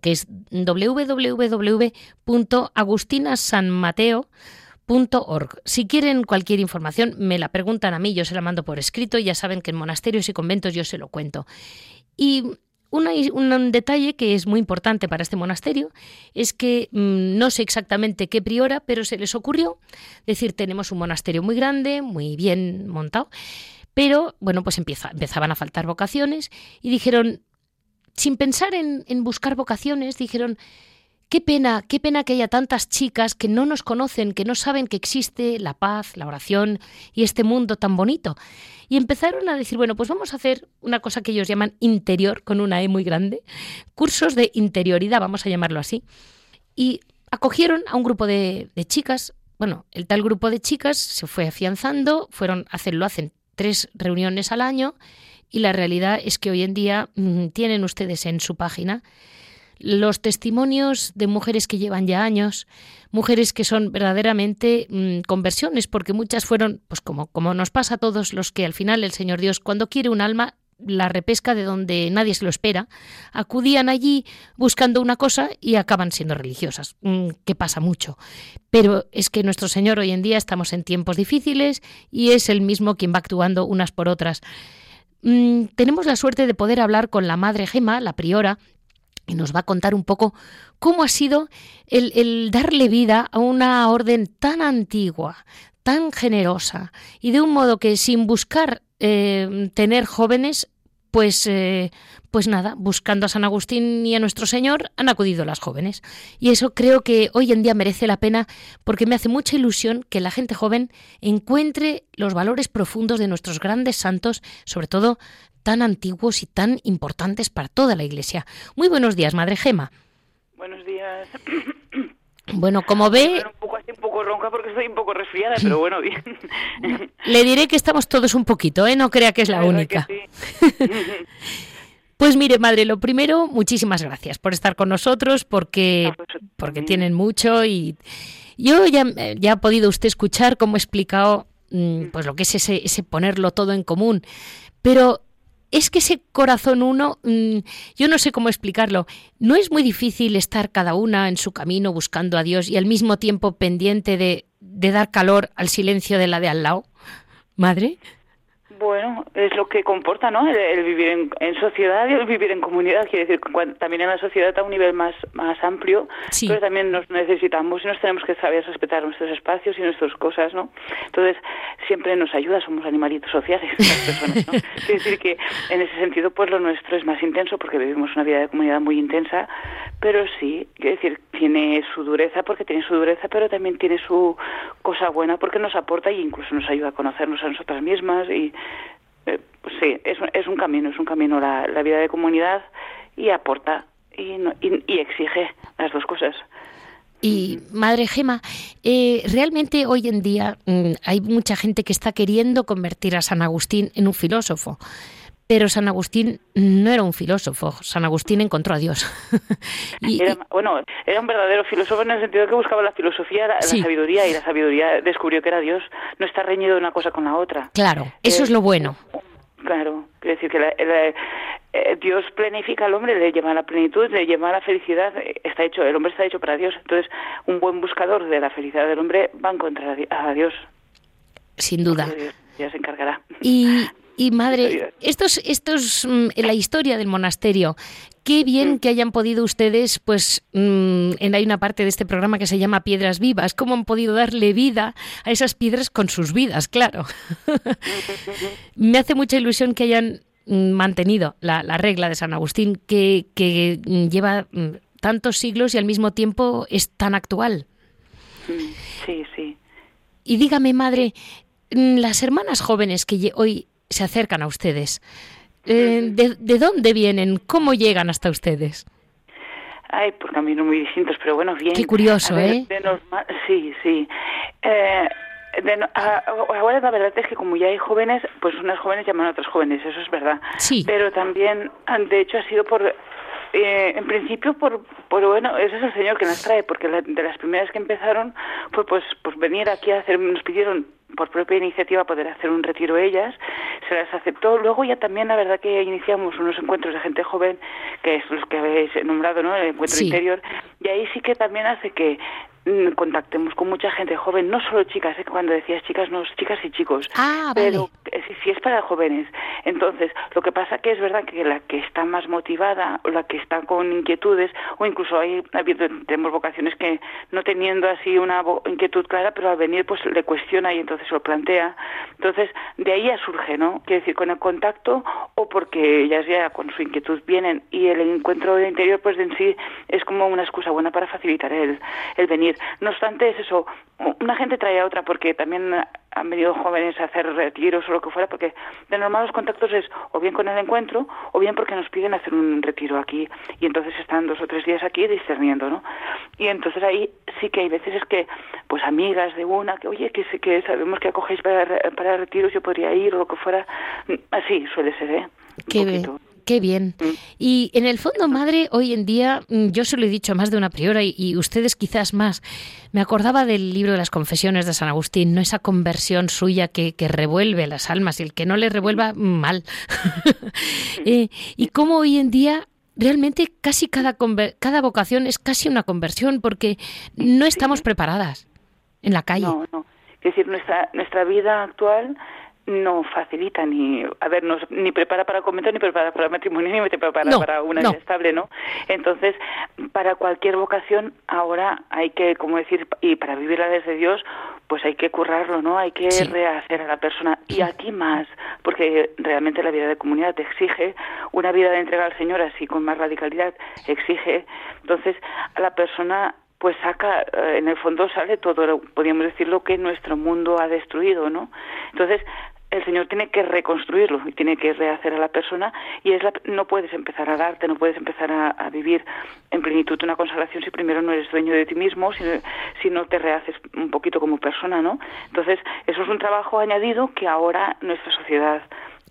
que es www.agustinasanmateo.org. Si quieren cualquier información, me la preguntan a mí, yo se la mando por escrito, ya saben que en monasterios y conventos yo se lo cuento. Y un detalle que es muy importante para este monasterio es que mm, no sé exactamente qué priora, pero se les ocurrió decir tenemos un monasterio muy grande, muy bien montado, pero bueno, pues empezaban a faltar vocaciones y dijeron, sin pensar en, en buscar vocaciones, dijeron, Qué pena, qué pena que haya tantas chicas que no nos conocen, que no saben que existe la paz, la oración y este mundo tan bonito. Y empezaron a decir, bueno, pues vamos a hacer una cosa que ellos llaman interior, con una E muy grande, cursos de interioridad, vamos a llamarlo así. Y acogieron a un grupo de, chicas, bueno, el tal grupo de chicas se fue afianzando, fueron a hacerlo, hacen tres reuniones al año y la realidad es que hoy en día mm, tienen ustedes en su página los testimonios de mujeres que llevan ya años, mujeres que son verdaderamente mm, conversiones, porque muchas fueron, pues como, como nos pasa a todos los que al final el Señor Dios, cuando quiere un alma, la repesca de donde nadie se lo espera, acudían allí buscando una cosa y acaban siendo religiosas, mm, que pasa mucho. Pero es que nuestro Señor hoy en día estamos en tiempos difíciles y es el mismo quien va actuando unas por otras. Mm, tenemos la suerte de poder hablar con la Madre Gema, la priora, y nos va a contar un poco cómo ha sido el, darle vida a una orden tan antigua, tan generosa y de un modo que sin buscar eh, tener jóvenes pues, eh, pues nada, buscando a San Agustín y a nuestro Señor, han acudido las jóvenes. Y eso creo que hoy en día merece la pena porque me hace mucha ilusión que la gente joven encuentre los valores profundos de nuestros grandes santos, sobre todo tan antiguos y tan importantes para toda la Iglesia. Muy buenos días, Madre Gema. Buenos días. <coughs> Bueno, como ve... Un poco así, un poco ronca porque estoy un poco resfriada, pero <laughs> bueno, bien. <laughs> Le diré que estamos todos un poquito, ¿eh? No crea que es la única. <laughs> Pues mire, madre, lo primero, muchísimas gracias por estar con nosotros, porque, porque tienen mucho y yo ya, ya ha podido usted escuchar cómo he explicado mm, pues lo que es ese, ese ponerlo todo en común. Pero es que ese corazón uno, mm, yo no sé cómo explicarlo, no es muy difícil estar cada una en su camino buscando a Dios y al mismo tiempo pendiente de, dar calor al silencio de la de al lado, madre. Bueno, es lo que comporta, ¿no? El, vivir en, sociedad y el vivir en comunidad. Quiere decir, también en la sociedad a un nivel más, más amplio, pero también nos necesitamos y nos tenemos que saber respetar nuestros espacios y nuestras cosas, ¿no? Entonces, siempre nos ayuda, somos animalitos sociales <laughs> las personas, ¿no? Quiere decir que en ese sentido, pues lo nuestro es más intenso porque vivimos una vida de comunidad muy intensa, pero sí, quiere decir, tiene su dureza porque tiene su dureza, pero también tiene su cosa buena porque nos aporta e incluso nos ayuda a conocernos a nosotras mismas y eh, sí, es, es un camino, es un camino la, vida de comunidad y aporta y, y, exige las dos cosas. Y Madre Gema, eh, realmente hoy en día mm, hay mucha gente que está queriendo convertir a San Agustín en un filósofo. Pero San Agustín no era un filósofo, San Agustín encontró a Dios. <laughs> y, bueno, era un verdadero filósofo en el sentido de que buscaba la filosofía, la, sabiduría, y la sabiduría descubrió que era Dios. No está reñido una cosa con la otra. Claro, eso es lo bueno. Claro, quiere decir que eh, Dios planifica al hombre, le lleva a la plenitud, le lleva a la felicidad. Está hecho, el hombre está hecho para Dios. Entonces, un buen buscador de la felicidad del hombre va a encontrar a Dios. Sin duda. ya se encargará. Y <laughs> y madre, estos, estos, mm, en la historia del monasterio, qué bien mm. que hayan podido ustedes, pues, mm, en hay una parte de este programa que se llama Piedras Vivas, cómo han podido darle vida a esas piedras con sus vidas, claro. <laughs> Me hace mucha ilusión que hayan mantenido la, regla de San Agustín, que, que lleva tantos siglos y al mismo tiempo es tan actual. Sí, sí. Y dígame, madre, las hermanas jóvenes que hoy se acercan a ustedes. Eh, de, dónde vienen? ¿Cómo llegan hasta ustedes? Ay, por caminos muy distintos, pero bueno, bien. Qué curioso, ¿eh? sí, sí. Eh, ahora la verdad es que como ya hay jóvenes, pues unas jóvenes llaman a otras jóvenes, eso es verdad. Sí. Pero también, de hecho, ha sido por eh, en principio, por, por, bueno, ese es el Señor que nos trae, porque de las primeras que empezaron fue pues, pues venir aquí a hacer, nos pidieron por propia iniciativa poder hacer un retiro ellas, se las aceptó. Luego ya también la verdad que iniciamos unos encuentros de gente joven, que es los que habéis nombrado, ¿no? El encuentro interior, y ahí sí que también hace que contactemos con mucha gente joven, no solo chicas, ¿eh? cuando decías chicas, no, chicas y chicos, ah, pero si, es para jóvenes. Entonces, lo que pasa que es verdad que la que está más motivada, o la que está con inquietudes, o incluso hay, tenemos vocaciones que no teniendo así una inquietud clara, pero al venir pues le cuestiona y entonces lo plantea. Entonces, de ahí ya surge, ¿no? Quiere decir, con el contacto o porque ellas ya con su inquietud vienen y el encuentro del interior pues en sí es como una excusa buena para facilitar el, el venir. No obstante, es eso, una gente trae a otra porque también han venido jóvenes a hacer retiros o lo que fuera, porque de normal los contactos es o bien con el encuentro o bien porque nos piden hacer un retiro aquí y entonces están dos o tres días aquí discerniendo, ¿no? Y entonces ahí sí que hay veces es que, pues amigas de una, que oye, que, que sabemos que acogéis para, para retiros, yo podría ir o lo que fuera, así suele ser, ¿eh? Qué, Qué bien. Y en el fondo, madre, hoy en día, mm, yo se lo he dicho más de una priora y, ustedes quizás más. Me acordaba del libro de las confesiones de San Agustín, no esa conversión suya que, revuelve las almas y el que no le revuelva mal. <laughs> Eh, y cómo hoy en día realmente casi cada, cada vocación es casi una conversión porque no estamos preparadas en la calle. No, no. Es decir, nuestra, nuestra vida actual no facilita ni a ver ni prepara para convento ni prepara para matrimonio ni prepara para una vida estable no entonces para cualquier vocación ahora hay que como decir y para vivirla desde Dios pues hay que currarlo no hay que rehacer a la persona. Y aquí más porque realmente la vida de comunidad te exige una vida de entrega al Señor así con más radicalidad exige. Entonces a la persona pues saca, eh, en el fondo sale todo, podríamos decir, lo que nuestro mundo ha destruido, ¿no? Entonces, el Señor tiene que reconstruirlo y tiene que rehacer a la persona y es la, no puedes empezar a darte, no puedes empezar a, vivir en plenitud una consagración si primero no eres dueño de ti mismo, si, si, no te rehaces un poquito como persona, ¿no? Entonces, eso es un trabajo añadido que ahora nuestra sociedad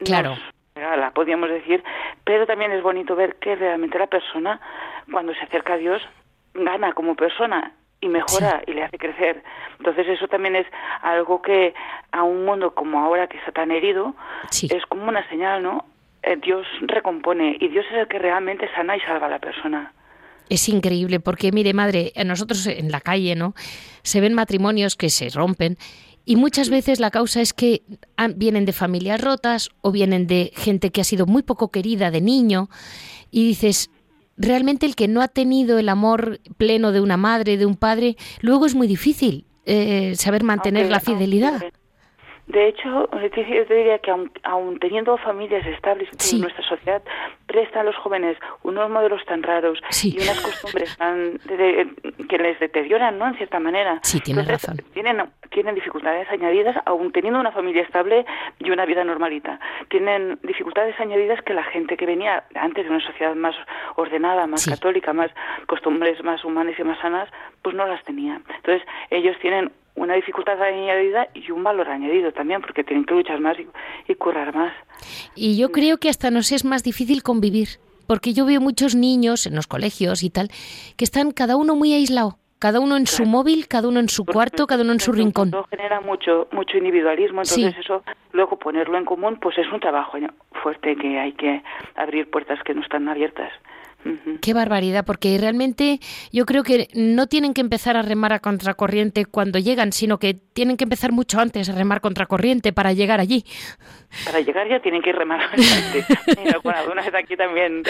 claro. nos podríamos decir, pero también es bonito ver que realmente la persona, cuando se acerca a Dios, gana como persona y mejora y le hace crecer. Entonces eso también es algo que a un mundo como ahora que está tan herido es como una señal, ¿no? Eh, Dios recompone y Dios es el que realmente sana y salva a la persona. Es increíble porque mire, madre, nosotros en la calle, ¿no? Se ven matrimonios que se rompen Y muchas veces la causa es que vienen de familias rotas o vienen de gente que ha sido muy poco querida de niño y dices, realmente el que no ha tenido el amor pleno de una madre, de un padre, luego es muy difícil eh, saber mantener la fidelidad. De hecho, yo te diría que aun, teniendo familias estables en nuestra sociedad, presta a los jóvenes unos modelos tan raros y unas costumbres tan que les deterioran, ¿no? En cierta manera. Sí, tienes razón. Tienen, tienen dificultades añadidas, aun teniendo una familia estable y una vida normalita. Tienen dificultades añadidas que la gente que venía antes de una sociedad más ordenada, más católica, más costumbres más humanas y más sanas, pues no las tenía. Entonces, ellos tienen una dificultad añadida y un valor añadido también, porque tienen que luchar más y, currar más. Y yo creo que hasta nos es más difícil convivir, porque yo veo muchos niños en los colegios y tal, que están cada uno muy aislado. Cada uno en su móvil, cada uno en su cuarto, cada uno en su rincón. Eso genera mucho mucho individualismo, entonces eso luego ponerlo en común pues es un trabajo fuerte que hay que abrir puertas que no están abiertas. Qué barbaridad, porque realmente yo creo que no tienen que empezar a remar a contracorriente cuando llegan, sino que tienen que empezar mucho antes a remar contracorriente para llegar allí. Para llegar ya tienen que remar <laughs> antes. aquí también,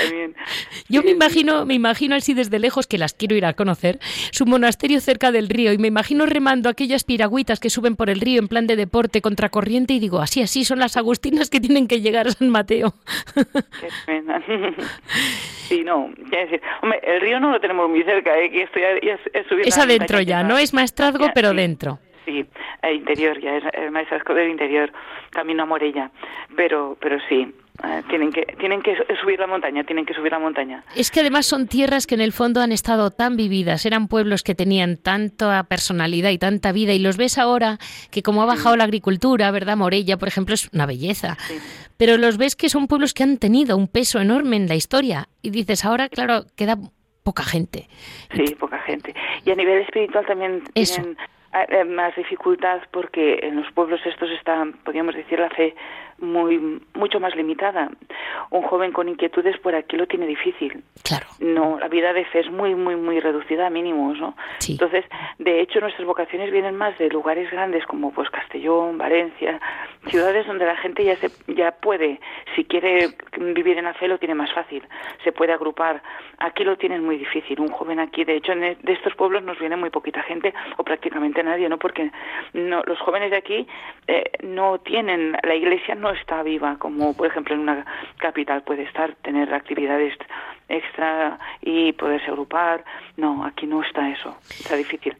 Yo me imagino, me imagino así desde lejos que las quiero ir a conocer, su monasterio cerca del río y me imagino remando aquellas piragüitas que suben por el río en plan de deporte contracorriente y digo, así así son las agustinas que tienen que llegar a San Mateo. Qué pena. <laughs> Sí, no, decir, hombre, el río no lo tenemos muy cerca, ¿eh? que esto ya, es, subir Es adentro ya, no es maestrazgo, pero dentro. Sí, el interior, ya es el maestrazgo del interior, camino a Morella, pero, pero sí, eh, tienen que tienen que subir la montaña, tienen que subir la montaña. Es que además son tierras que en el fondo han estado tan vividas, eran pueblos que tenían tanta personalidad y tanta vida y los ves ahora que como ha bajado la agricultura, ¿verdad? Morella, por ejemplo, es una belleza. Pero los ves que son pueblos que han tenido un peso enorme en la historia y dices, ahora claro, queda poca gente. Sí, poca gente. Y a nivel espiritual también tienen eh, más dificultad porque en los pueblos estos está, podríamos decir, la fe muy mucho más limitada. Un joven con inquietudes por aquí lo tiene difícil. Claro. No, la vida de fe es muy muy muy reducida a mínimos, ¿no? Entonces, de hecho nuestras vocaciones vienen más de lugares grandes como pues Castellón, Valencia, ciudades donde la gente ya se ya puede, si quiere vivir en la fe lo tiene más fácil, se puede agrupar. Aquí lo tienen muy difícil. Un joven aquí, de hecho, e, de estos pueblos nos viene muy poquita gente o prácticamente nadie, ¿no? Porque no, los jóvenes de aquí eh, no tienen la iglesia no está viva, como por ejemplo en una capital puede estar, tener actividades extra y poderse agrupar. No, aquí no está eso, está difícil.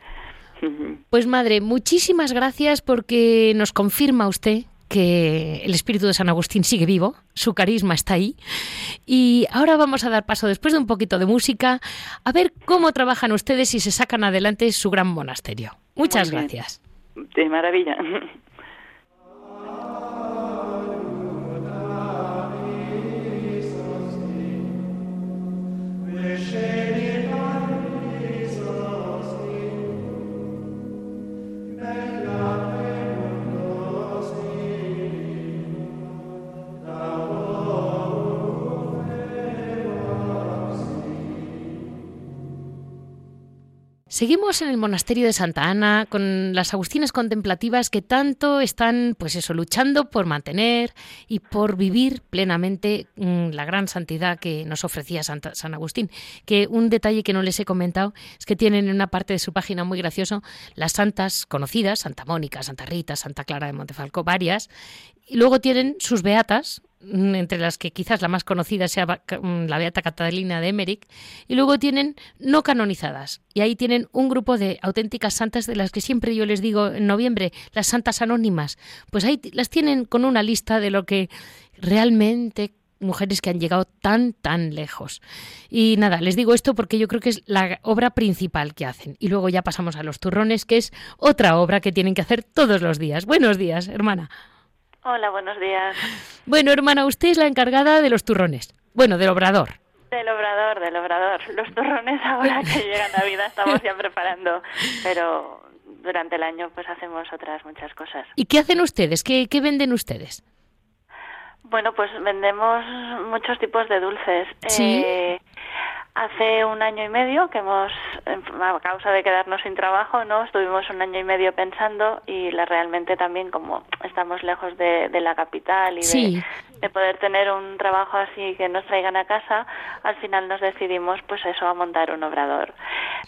Pues madre, muchísimas gracias porque nos confirma usted que el espíritu de San Agustín sigue vivo, su carisma está ahí. Y ahora vamos a dar paso, después de un poquito de música, a ver cómo trabajan ustedes y se sacan adelante su gran monasterio. Muchas gracias. De maravilla. <laughs> Shri Seguimos en el monasterio de Santa Ana con las agustinas contemplativas que tanto están, pues eso, luchando por mantener y por vivir plenamente mm, la gran santidad que nos ofrecía San Agustín. Que un detalle que no les he comentado es que tienen en una parte de su página muy gracioso las santas conocidas, Santa Mónica, Santa Rita, Santa Clara de Montefalco, varias, y luego tienen sus beatas, entre las que quizás la más conocida sea mm, la Beata Catalina de Emmerich, y luego tienen no canonizadas. Y ahí tienen un grupo de auténticas santas de las que siempre yo les digo en noviembre, las santas anónimas. Pues ahí las tienen con una lista de lo que realmente mujeres que han llegado tan, tan lejos. Y nada, les digo esto porque yo creo que es la obra principal que hacen. Y luego ya pasamos a los turrones, que es otra obra que tienen que hacer todos los días. Buenos días, hermana. Hola, buenos días. Bueno, hermana, usted es la encargada de los turrones. Bueno, del obrador. Del obrador, del obrador. Los turrones ahora que <laughs> llega Navidad estamos ya preparando, pero durante el año pues hacemos otras muchas cosas. ¿Y qué hacen ustedes? ¿Qué, qué venden ustedes? Bueno, pues vendemos muchos tipos de dulces. ¿Sí? Eh, Hace un año y medio que hemos, a causa de quedarnos sin trabajo, no, estuvimos un año y medio pensando y la, realmente también como estamos lejos de, la capital y de, de, poder tener un trabajo así que nos traigan a casa, al final nos decidimos pues eso a montar un obrador.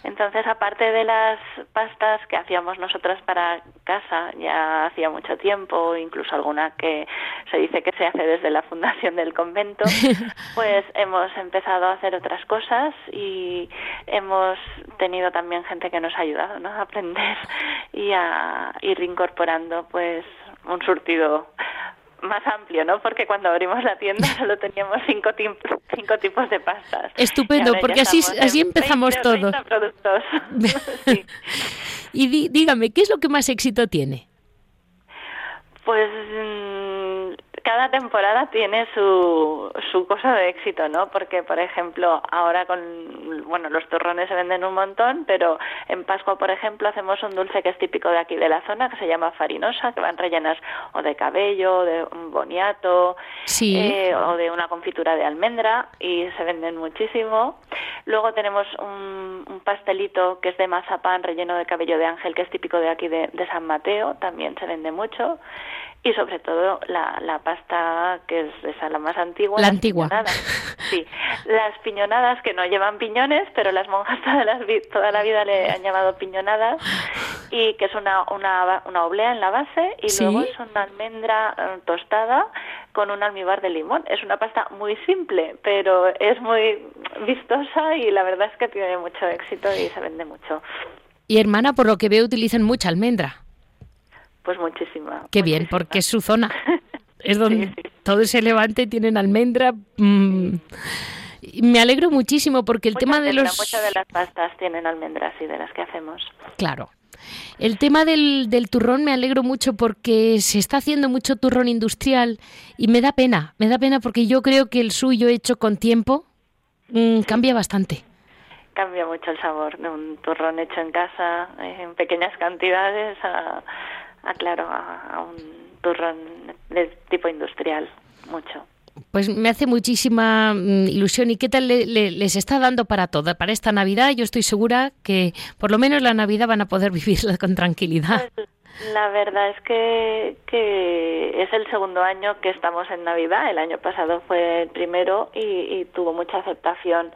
Entonces aparte de las pastas que hacíamos nosotras para casa ya hacía mucho tiempo, incluso alguna que se dice que se hace desde la fundación del convento, <laughs> pues hemos empezado a hacer otras cosas y hemos tenido también gente que nos ha ayudado ¿no? a aprender y a ir incorporando pues un surtido más amplio, ¿no? Porque cuando abrimos la tienda <laughs> solo teníamos cinco, cinco tipos de pastas. Estupendo, porque así, así empezamos todo. <laughs> Y dígame, ¿qué es lo que más éxito tiene? Pues mm, cada temporada tiene su, su cosa de éxito, ¿no? Porque, por ejemplo, ahora con, bueno, los turrones se venden un montón, pero en Pascua, por ejemplo, hacemos un dulce que es típico de aquí de la zona, que se llama farinosa, que van rellenas o de cabello, de un boniato, eh, o de una confitura de almendra, y se venden muchísimo. Luego tenemos un, un, pastelito que es de mazapán relleno de cabello de ángel, que es típico de aquí de, de San Mateo, también se vende mucho y sobre todo la, la pasta que es esa la más antigua la antigua. <laughs> sí las piñonadas que no llevan piñones pero las monjas toda la, toda la vida le han llamado piñonadas y que es una, una, una oblea en la base y luego es una almendra eh, tostada con un almíbar de limón. Es una pasta muy simple pero es muy vistosa y la verdad es que tiene mucho éxito y se vende mucho. Y hermana por lo que veo utilizan mucha almendra pues muchísima. Qué bien, porque es su zona. <laughs> Es donde todo ese levante tienen almendra. Mm, me alegro muchísimo porque el tema de los... Muchas de las pastas tienen almendras y de las que hacemos. Claro. El tema del, del, turrón me alegro mucho porque se está haciendo mucho turrón industrial y me da pena, me da pena porque yo creo que el suyo hecho con tiempo mm, cambia bastante. Cambia mucho el sabor de un turrón hecho en casa, en pequeñas cantidades, a, Ah, claro, a, un turrón de tipo industrial, mucho. Pues me hace muchísima mm, ilusión. ¿Y qué tal les está dando para todo? Para esta Navidad yo estoy segura que por lo menos la Navidad van a poder <laughs> vivirla con tranquilidad. Pues, la verdad es que, que es el segundo año que estamos en Navidad. El año pasado fue el primero y, y tuvo mucha aceptación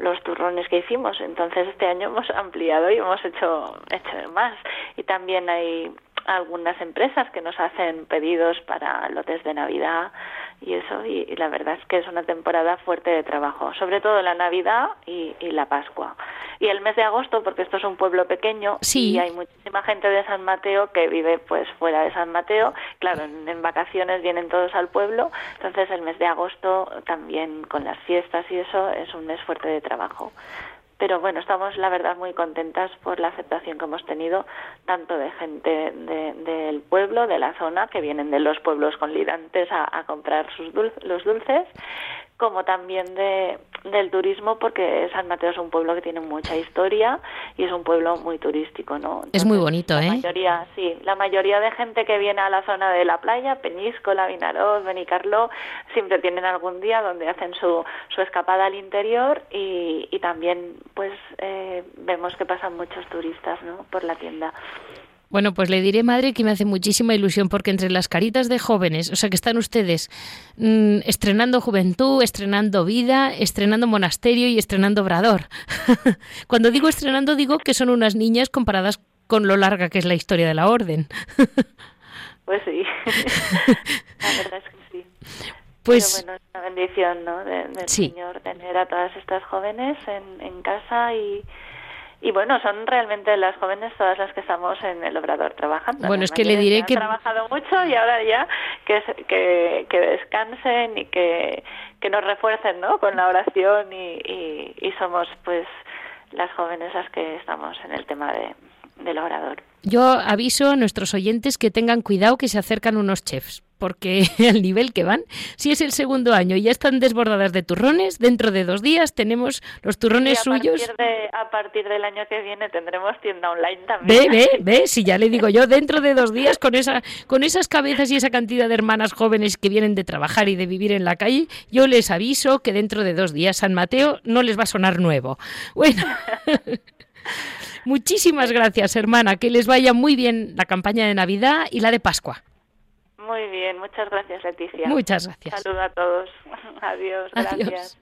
los turrones que hicimos. Entonces este año hemos ampliado y hemos hecho, hecho más. Y también hay algunas empresas que nos hacen pedidos para lotes de Navidad y eso, y, la verdad es que es una temporada fuerte de trabajo, sobre todo la Navidad y, la Pascua. Y el mes de agosto, porque esto es un pueblo pequeño y hay muchísima gente de San Mateo que vive pues fuera de San Mateo, claro, en vacaciones vienen todos al pueblo, entonces el mes de agosto también con las fiestas y eso es un mes fuerte de trabajo pero bueno, estamos la verdad muy contentas por la aceptación que hemos tenido tanto de gente del pueblo, de la zona, que vienen de los pueblos conlidantes a, a comprar sus los dulces, como también de, del turismo porque San Mateo es un pueblo que tiene mucha historia y es un pueblo muy turístico, ¿no? es muy bonito, la ¿eh? Mayoría, sí, la mayoría de gente que viene a la zona de la playa, Peñíscola, Vinaroz, Benicarló, siempre tienen algún día donde hacen su, su escapada al interior y, y también pues eh, vemos que pasan muchos turistas, ¿no? Por la tienda. Bueno, pues le diré, madre, que me hace muchísima ilusión porque entre las caritas de jóvenes, o sea, que están ustedes mm, estrenando juventud, estrenando vida, estrenando monasterio y estrenando obrador. <laughs> Cuando digo estrenando, digo que son unas niñas comparadas con lo larga que es la historia de la orden. <laughs> pues sí, <laughs> la verdad es que sí. Pues, Pero bueno, es una bendición, ¿no? del Señor tener a todas estas jóvenes en, en casa y y bueno, son realmente las jóvenes todas las que estamos en el Obrador trabajando. Bueno, es que le diré que... Han trabajado mucho y ahora ya que, que, que descansen y que, que nos refuercen ¿no? con la oración y, y, y somos pues las jóvenes las que estamos en el tema de, del orador. Yo aviso a nuestros oyentes que tengan cuidado que se acercan unos chefs, porque <laughs> al nivel que van, si es el segundo año y ya están desbordadas de turrones, dentro de dos días tenemos los turrones suyos. a partir del año que viene tendremos tienda online también. Ve, ve, <laughs> ve, si ya le digo yo, dentro de dos días con esa, con esas cabezas y esa cantidad de hermanas jóvenes que vienen de trabajar y de vivir en la calle, yo les aviso que dentro de dos días San Mateo no les va a sonar nuevo. Bueno. <laughs> Muchísimas gracias, hermana. Que les vaya muy bien la campaña de Navidad y la de Pascua. Muy bien, muchas gracias, Leticia. Muchas gracias. Saludos a todos. <laughs> Adiós, gracias.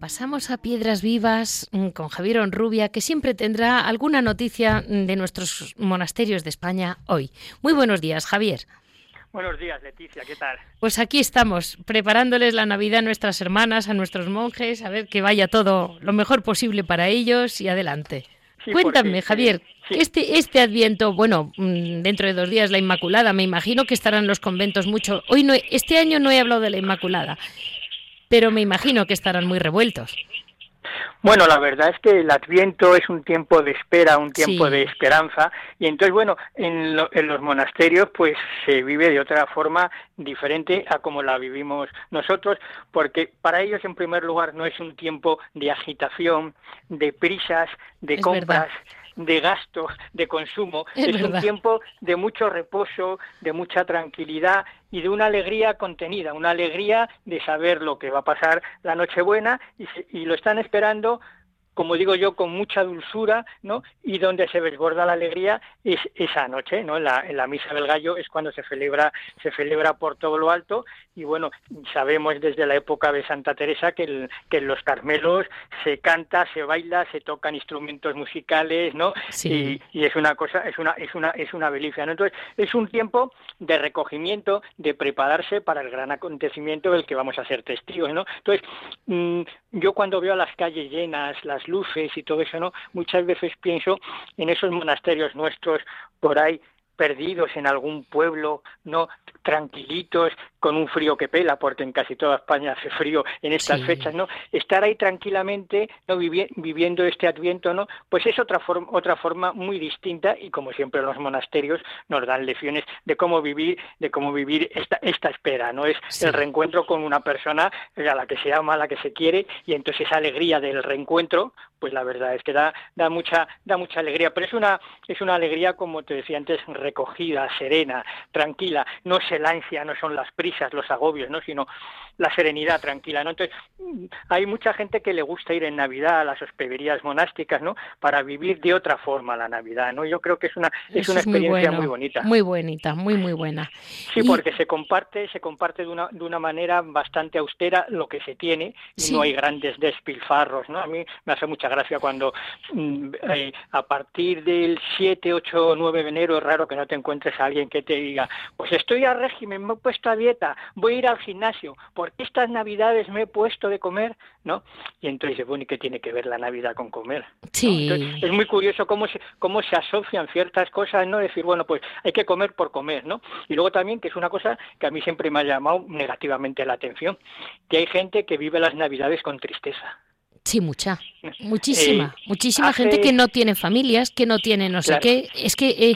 Pasamos a Piedras Vivas mm, con Javier Onrubia, que siempre tendrá alguna noticia mm, de nuestros monasterios de España hoy. Muy buenos días, Javier. Buenos días, Leticia, ¿qué tal? Pues aquí estamos, preparándoles la Navidad a nuestras hermanas, a nuestros monjes, a ver que vaya todo lo mejor posible para ellos y adelante. Cuéntame, Javier, este, este Adviento, bueno, mm, dentro de dos días la Inmaculada, me imagino que estarán los conventos mucho. Hoy no, este año no he hablado de la Inmaculada, pero me imagino que estarán muy revueltos. Bueno, la verdad es que el Adviento es un tiempo de espera, un tiempo de esperanza, y entonces, bueno, en, los monasterios pues se vive de otra forma diferente a como la vivimos nosotros, porque para ellos, en primer lugar, no es un tiempo de agitación, de prisas, de compras, de gasto, de consumo. Es, un tiempo de mucho reposo, de mucha tranquilidad y de una alegría contenida, una alegría de saber lo que va a pasar la Nochebuena y, y lo están esperando como digo yo, con mucha dulzura, ¿no? Y donde se desborda la alegría es esa noche, ¿no? En la, en la misa del gallo es cuando se celebra, se celebra por todo lo alto y bueno, sabemos desde la época de Santa Teresa que, que en los Carmelos se canta, se baila, se tocan instrumentos musicales, ¿no? Y, y, es una cosa, es una, es una, es una delicia, ¿no? Entonces, es un tiempo de recogimiento, de prepararse para el gran acontecimiento del que vamos a ser testigos, ¿no? Entonces, mm, yo cuando veo las calles llenas, las luces y todo eso, ¿no? Muchas veces pienso en esos monasterios nuestros por ahí perdidos en algún pueblo, no tranquilitos, con un frío que pela, porque en casi toda España hace frío en estas fechas, ¿no? Estar ahí tranquilamente, no viviendo este Adviento, ¿no? Pues es otra forma, otra forma muy distinta y como siempre los monasterios nos dan lecciones de cómo vivir, de cómo vivir esta, esta espera, ¿no? Es el reencuentro con una persona a la que se ama, a la que se quiere y entonces esa alegría del reencuentro, pues la verdad es que da, da mucha, da mucha alegría, pero es una, es una alegría como te decía antes, recogida, serena, tranquila, no es el ansia, no son las prisas, los agobios, ¿no? sino la serenidad tranquila, ¿no? Entonces, hay mucha gente que le gusta ir en Navidad a las hospederías monásticas, ¿no? Para vivir de otra forma la Navidad, ¿no? Yo creo que es una es una experiencia muy, bonita. Muy bonita, muy muy buena. Sí, porque se comparte, se comparte de una de una manera bastante austera lo que se tiene y no hay grandes despilfarros, ¿no? A mí me hace mucha gracia cuando mm, eh, a partir del 7, 8, 9 de enero es raro que no te encuentres a alguien que te diga, pues estoy a régimen, me he puesto a dieta, voy a ir al gimnasio, ¿por qué estas navidades me he puesto de comer? ¿no? Y entonces, bueno, ¿y qué tiene que ver la Navidad con comer? Sí. es muy curioso cómo se, cómo se asocian ciertas cosas, ¿no? Decir, bueno, pues hay que comer por comer, ¿no? Y luego también, que es una cosa que a mí siempre me ha llamado negativamente la atención, que hay gente que vive las Navidades con tristeza. Sí, mucha, muchísima, eh, muchísima gente que no tiene familias, que no tiene no sé qué. Es que eh,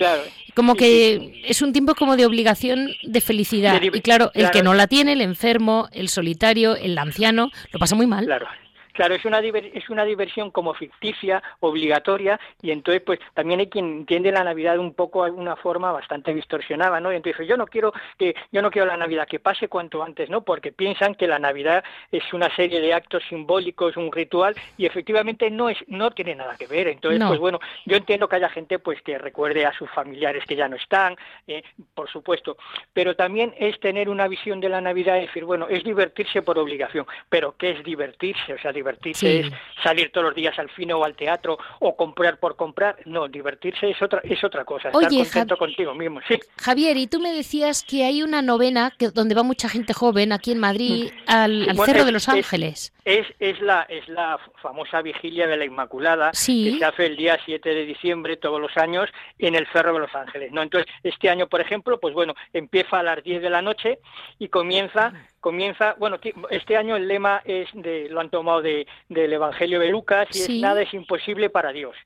como que es un tiempo como de obligación de felicidad. y claro, el que no la tiene, el enfermo, el solitario, el anciano, lo pasa muy mal. Claro. Claro, es una, es una diversión como ficticia, obligatoria, y entonces pues también hay quien entiende la Navidad un poco de una forma bastante distorsionada, ¿no? Y entonces yo no quiero que yo no quiero la Navidad que pase cuanto antes, ¿no? Porque piensan que la Navidad es una serie de actos simbólicos, un ritual, y efectivamente no es no tiene nada que ver. Entonces, pues bueno, yo entiendo que haya gente pues que recuerde a sus familiares que ya no están, eh, por supuesto, pero también es tener una visión de la Navidad y decir, bueno, es divertirse por obligación, pero ¿qué es divertirse? O sea, divertirse es salir todos los días al cine o al teatro o comprar por comprar. No, divertirse es otra es otra cosa, estar contento contigo mismo. Sí. Javier, y tú me decías que hay una novena que, donde va mucha gente joven aquí en Madrid al, Cerro de los Ángeles. Es, es, la es la famosa vigilia de la Inmaculada que se hace el día 7 de diciembre todos los años en el Cerro de los Ángeles, ¿no? Entonces, este año, por ejemplo, pues bueno, empieza a las 10 de la noche y comienza comienza, bueno, este año el lema es de, lo han tomado de, del Evangelio de Lucas y es nada es imposible para Dios.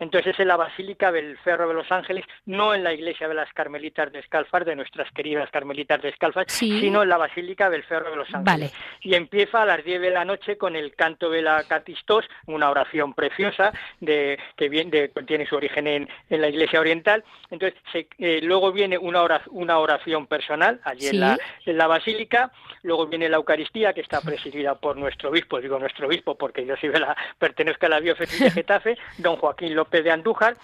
Entonces es en la Basílica del Ferro de los Ángeles, no en la iglesia de las Carmelitas Descalzas, de nuestras queridas Carmelitas Descalzas, sino en la Basílica del Ferro de los Ángeles. Y empieza a las 10 de la noche con el canto de la Catistos, una oración preciosa de, que viene, tiene su origen en, la iglesia oriental. Entonces eh, luego viene una, una oración personal allí en, la, en la Basílica, luego viene la Eucaristía que está presidida por nuestro obispo, digo nuestro obispo porque yo soy de la, pertenezco a la diócesis de <laughs> Getafe, don Joaquín López de Andújar,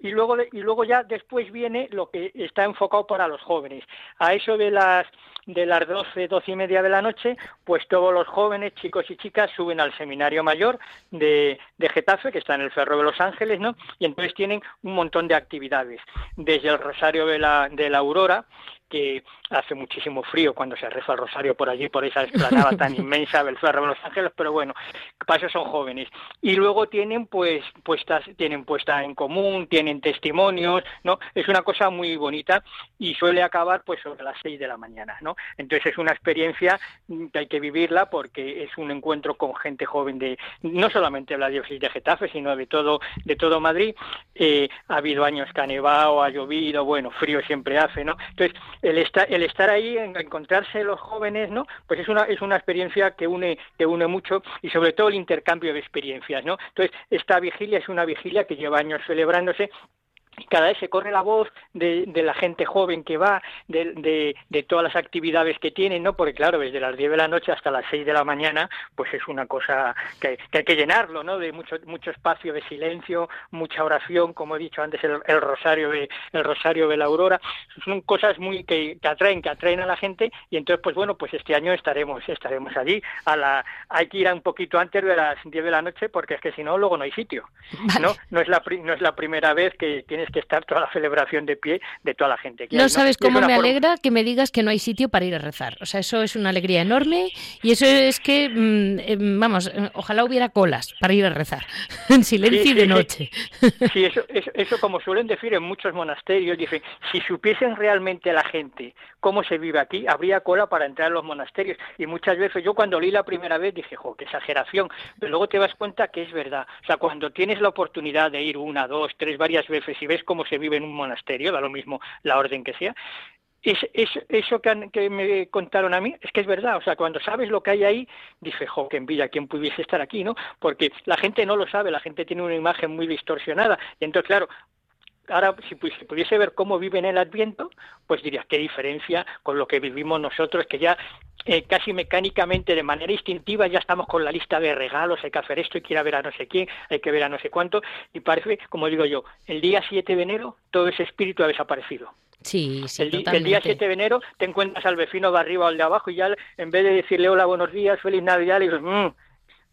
y luego, y luego ya después viene lo que está enfocado para los jóvenes. A eso de las de las 12, 12 y media de la noche, pues todos los jóvenes, chicos y chicas, suben al seminario mayor de, de Getafe, que está en el Ferro de Los Ángeles, ¿no? Y entonces tienen un montón de actividades, desde el Rosario de la, de la Aurora, que hace muchísimo frío cuando se reza el rosario por allí, por esa explanada tan <laughs> inmensa del Ferro de Los Ángeles, pero bueno, para eso son jóvenes. Y luego tienen pues puestas, tienen puesta en común, tienen testimonios, ¿no? Es una cosa muy bonita y suele acabar pues sobre las seis de la mañana, ¿no? Entonces es una experiencia que hay que vivirla porque es un encuentro con gente joven de, no solamente de la diócesis de Getafe, sino de todo, de todo Madrid. Eh, ha habido años que ha nevado, ha llovido, bueno, frío siempre hace, ¿no? Entonces, el, estar, el estar ahí, encontrarse los jóvenes, ¿no? Pues es una, es una experiencia que une, que une mucho y sobre todo el intercambio de experiencias, ¿no? Entonces, esta vigilia es una vigilia que lleva años celebrándose cada vez se corre la voz de, la gente joven que va, de, todas las actividades que tienen, ¿no? Porque claro, desde las 10 de la noche hasta las 6 de la mañana, pues es una cosa que, hay que llenarlo, ¿no? De mucho, mucho espacio de silencio, mucha oración, como he dicho antes, el, rosario de el rosario de la aurora, son cosas muy que, atraen, que atraen a la gente y entonces, pues bueno, pues este año estaremos, estaremos allí. A la, hay que ir un poquito antes de las 10 de la noche porque es que si no, luego no hay sitio, ¿no? No es la, no es la primera vez que tienes que estar toda la celebración de pie de toda la gente. Que no sabes cómo me alegra que me digas que no hay sitio para ir a rezar. O sea, eso es una alegría enorme y eso es que, mm, eh, vamos, eh, ojalá hubiera colas para ir a rezar <laughs> en silencio y de noche. Sí, eso, eso, como suelen decir en muchos monasterios, dicen, si supiesen realmente la gente cómo se vive aquí, habría cola para entrar en los monasterios. Y muchas veces yo cuando leí la primera vez dije, jo, qué exageración, pero luego te das cuenta que es verdad. O sea, cuando tienes la oportunidad de ir una, dos, tres, varias veces y ves cómo se vive en un monasterio, da lo mismo la orden que sea, es, eso que, me contaron a mí es que es verdad. O sea, cuando sabes lo que hay ahí, dice, jo, que envidia, ¿quién pudiese estar aquí, no? Porque la gente no lo sabe, la gente tiene una imagen muy distorsionada. Y entonces, claro, ahora si, pudiese ver cómo viven el Adviento, pues diría, qué diferencia con lo que vivimos nosotros, que ya eh, casi mecánicamente, de manera instintiva, ya estamos con la lista de regalos, hay que hacer esto, hay que ir a ver a no sé quién, hay que ver a no sé cuánto, y parece, como digo yo, el día 7 de enero todo ese espíritu ha desaparecido. Sí, sí, el, el, día 7 de enero te encuentras al vecino de arriba o al de abajo y ya en vez de decirle hola, buenos días, feliz Navidad, le dices, mmm,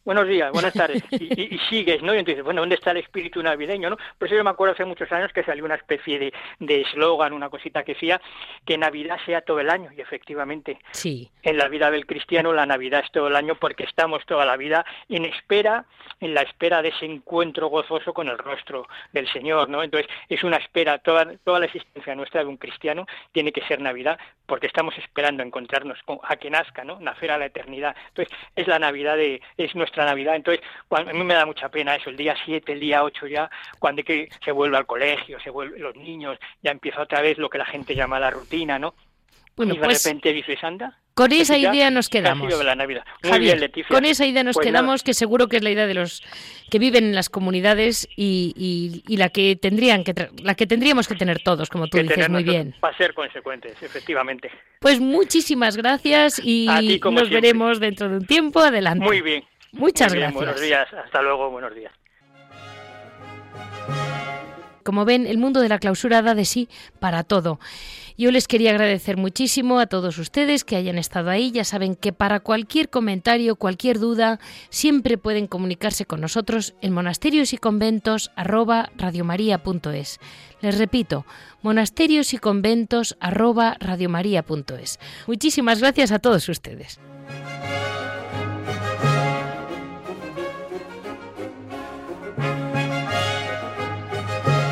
buenos días, buenas tardes, y, sigues, ¿no? Y entonces, bueno, ¿dónde está el espíritu navideño, no? Por eso yo me acuerdo hace muchos años que salió una especie de eslogan, una cosita que decía que Navidad sea todo el año, y efectivamente, sí. en la vida del cristiano la Navidad es todo el año porque estamos toda la vida en espera, en la espera de ese encuentro gozoso con el rostro del Señor, ¿no? Entonces, es una espera, toda, toda la existencia nuestra de un cristiano tiene que ser Navidad, porque estamos esperando encontrarnos con, a que nazca, ¿no? Nacer a la eternidad. Entonces, es la Navidad de, es nuestra Navidad. Entonces, a mí me da mucha pena eso, el día 7, el día 8 ya, cuando que se vuelve al colegio, se vuelven los niños, ya empieza otra vez lo que la gente llama la rutina, ¿no? Bueno, y de pues, repente dices, anda. Con esa idea nos quedamos. Muy bien, Leticia. Con esa idea nos pues quedamos, que seguro que es la idea de los que viven en las comunidades y, y, la que tendrían que la que tendríamos que tener todos, como tú dices muy bien. Para ser consecuentes, efectivamente. Pues muchísimas gracias y nos veremos dentro de un tiempo. Adelante. Muy bien. Muchas gracias. Buenos días, hasta luego, buenos días. Como ven, el mundo de la clausura da de sí para todo. Yo les quería agradecer muchísimo a todos ustedes que hayan estado ahí. Ya saben que para cualquier comentario, cualquier duda, siempre pueden comunicarse con nosotros en monasterios y conventos Les repito, monasterios y conventos Muchísimas gracias a todos ustedes.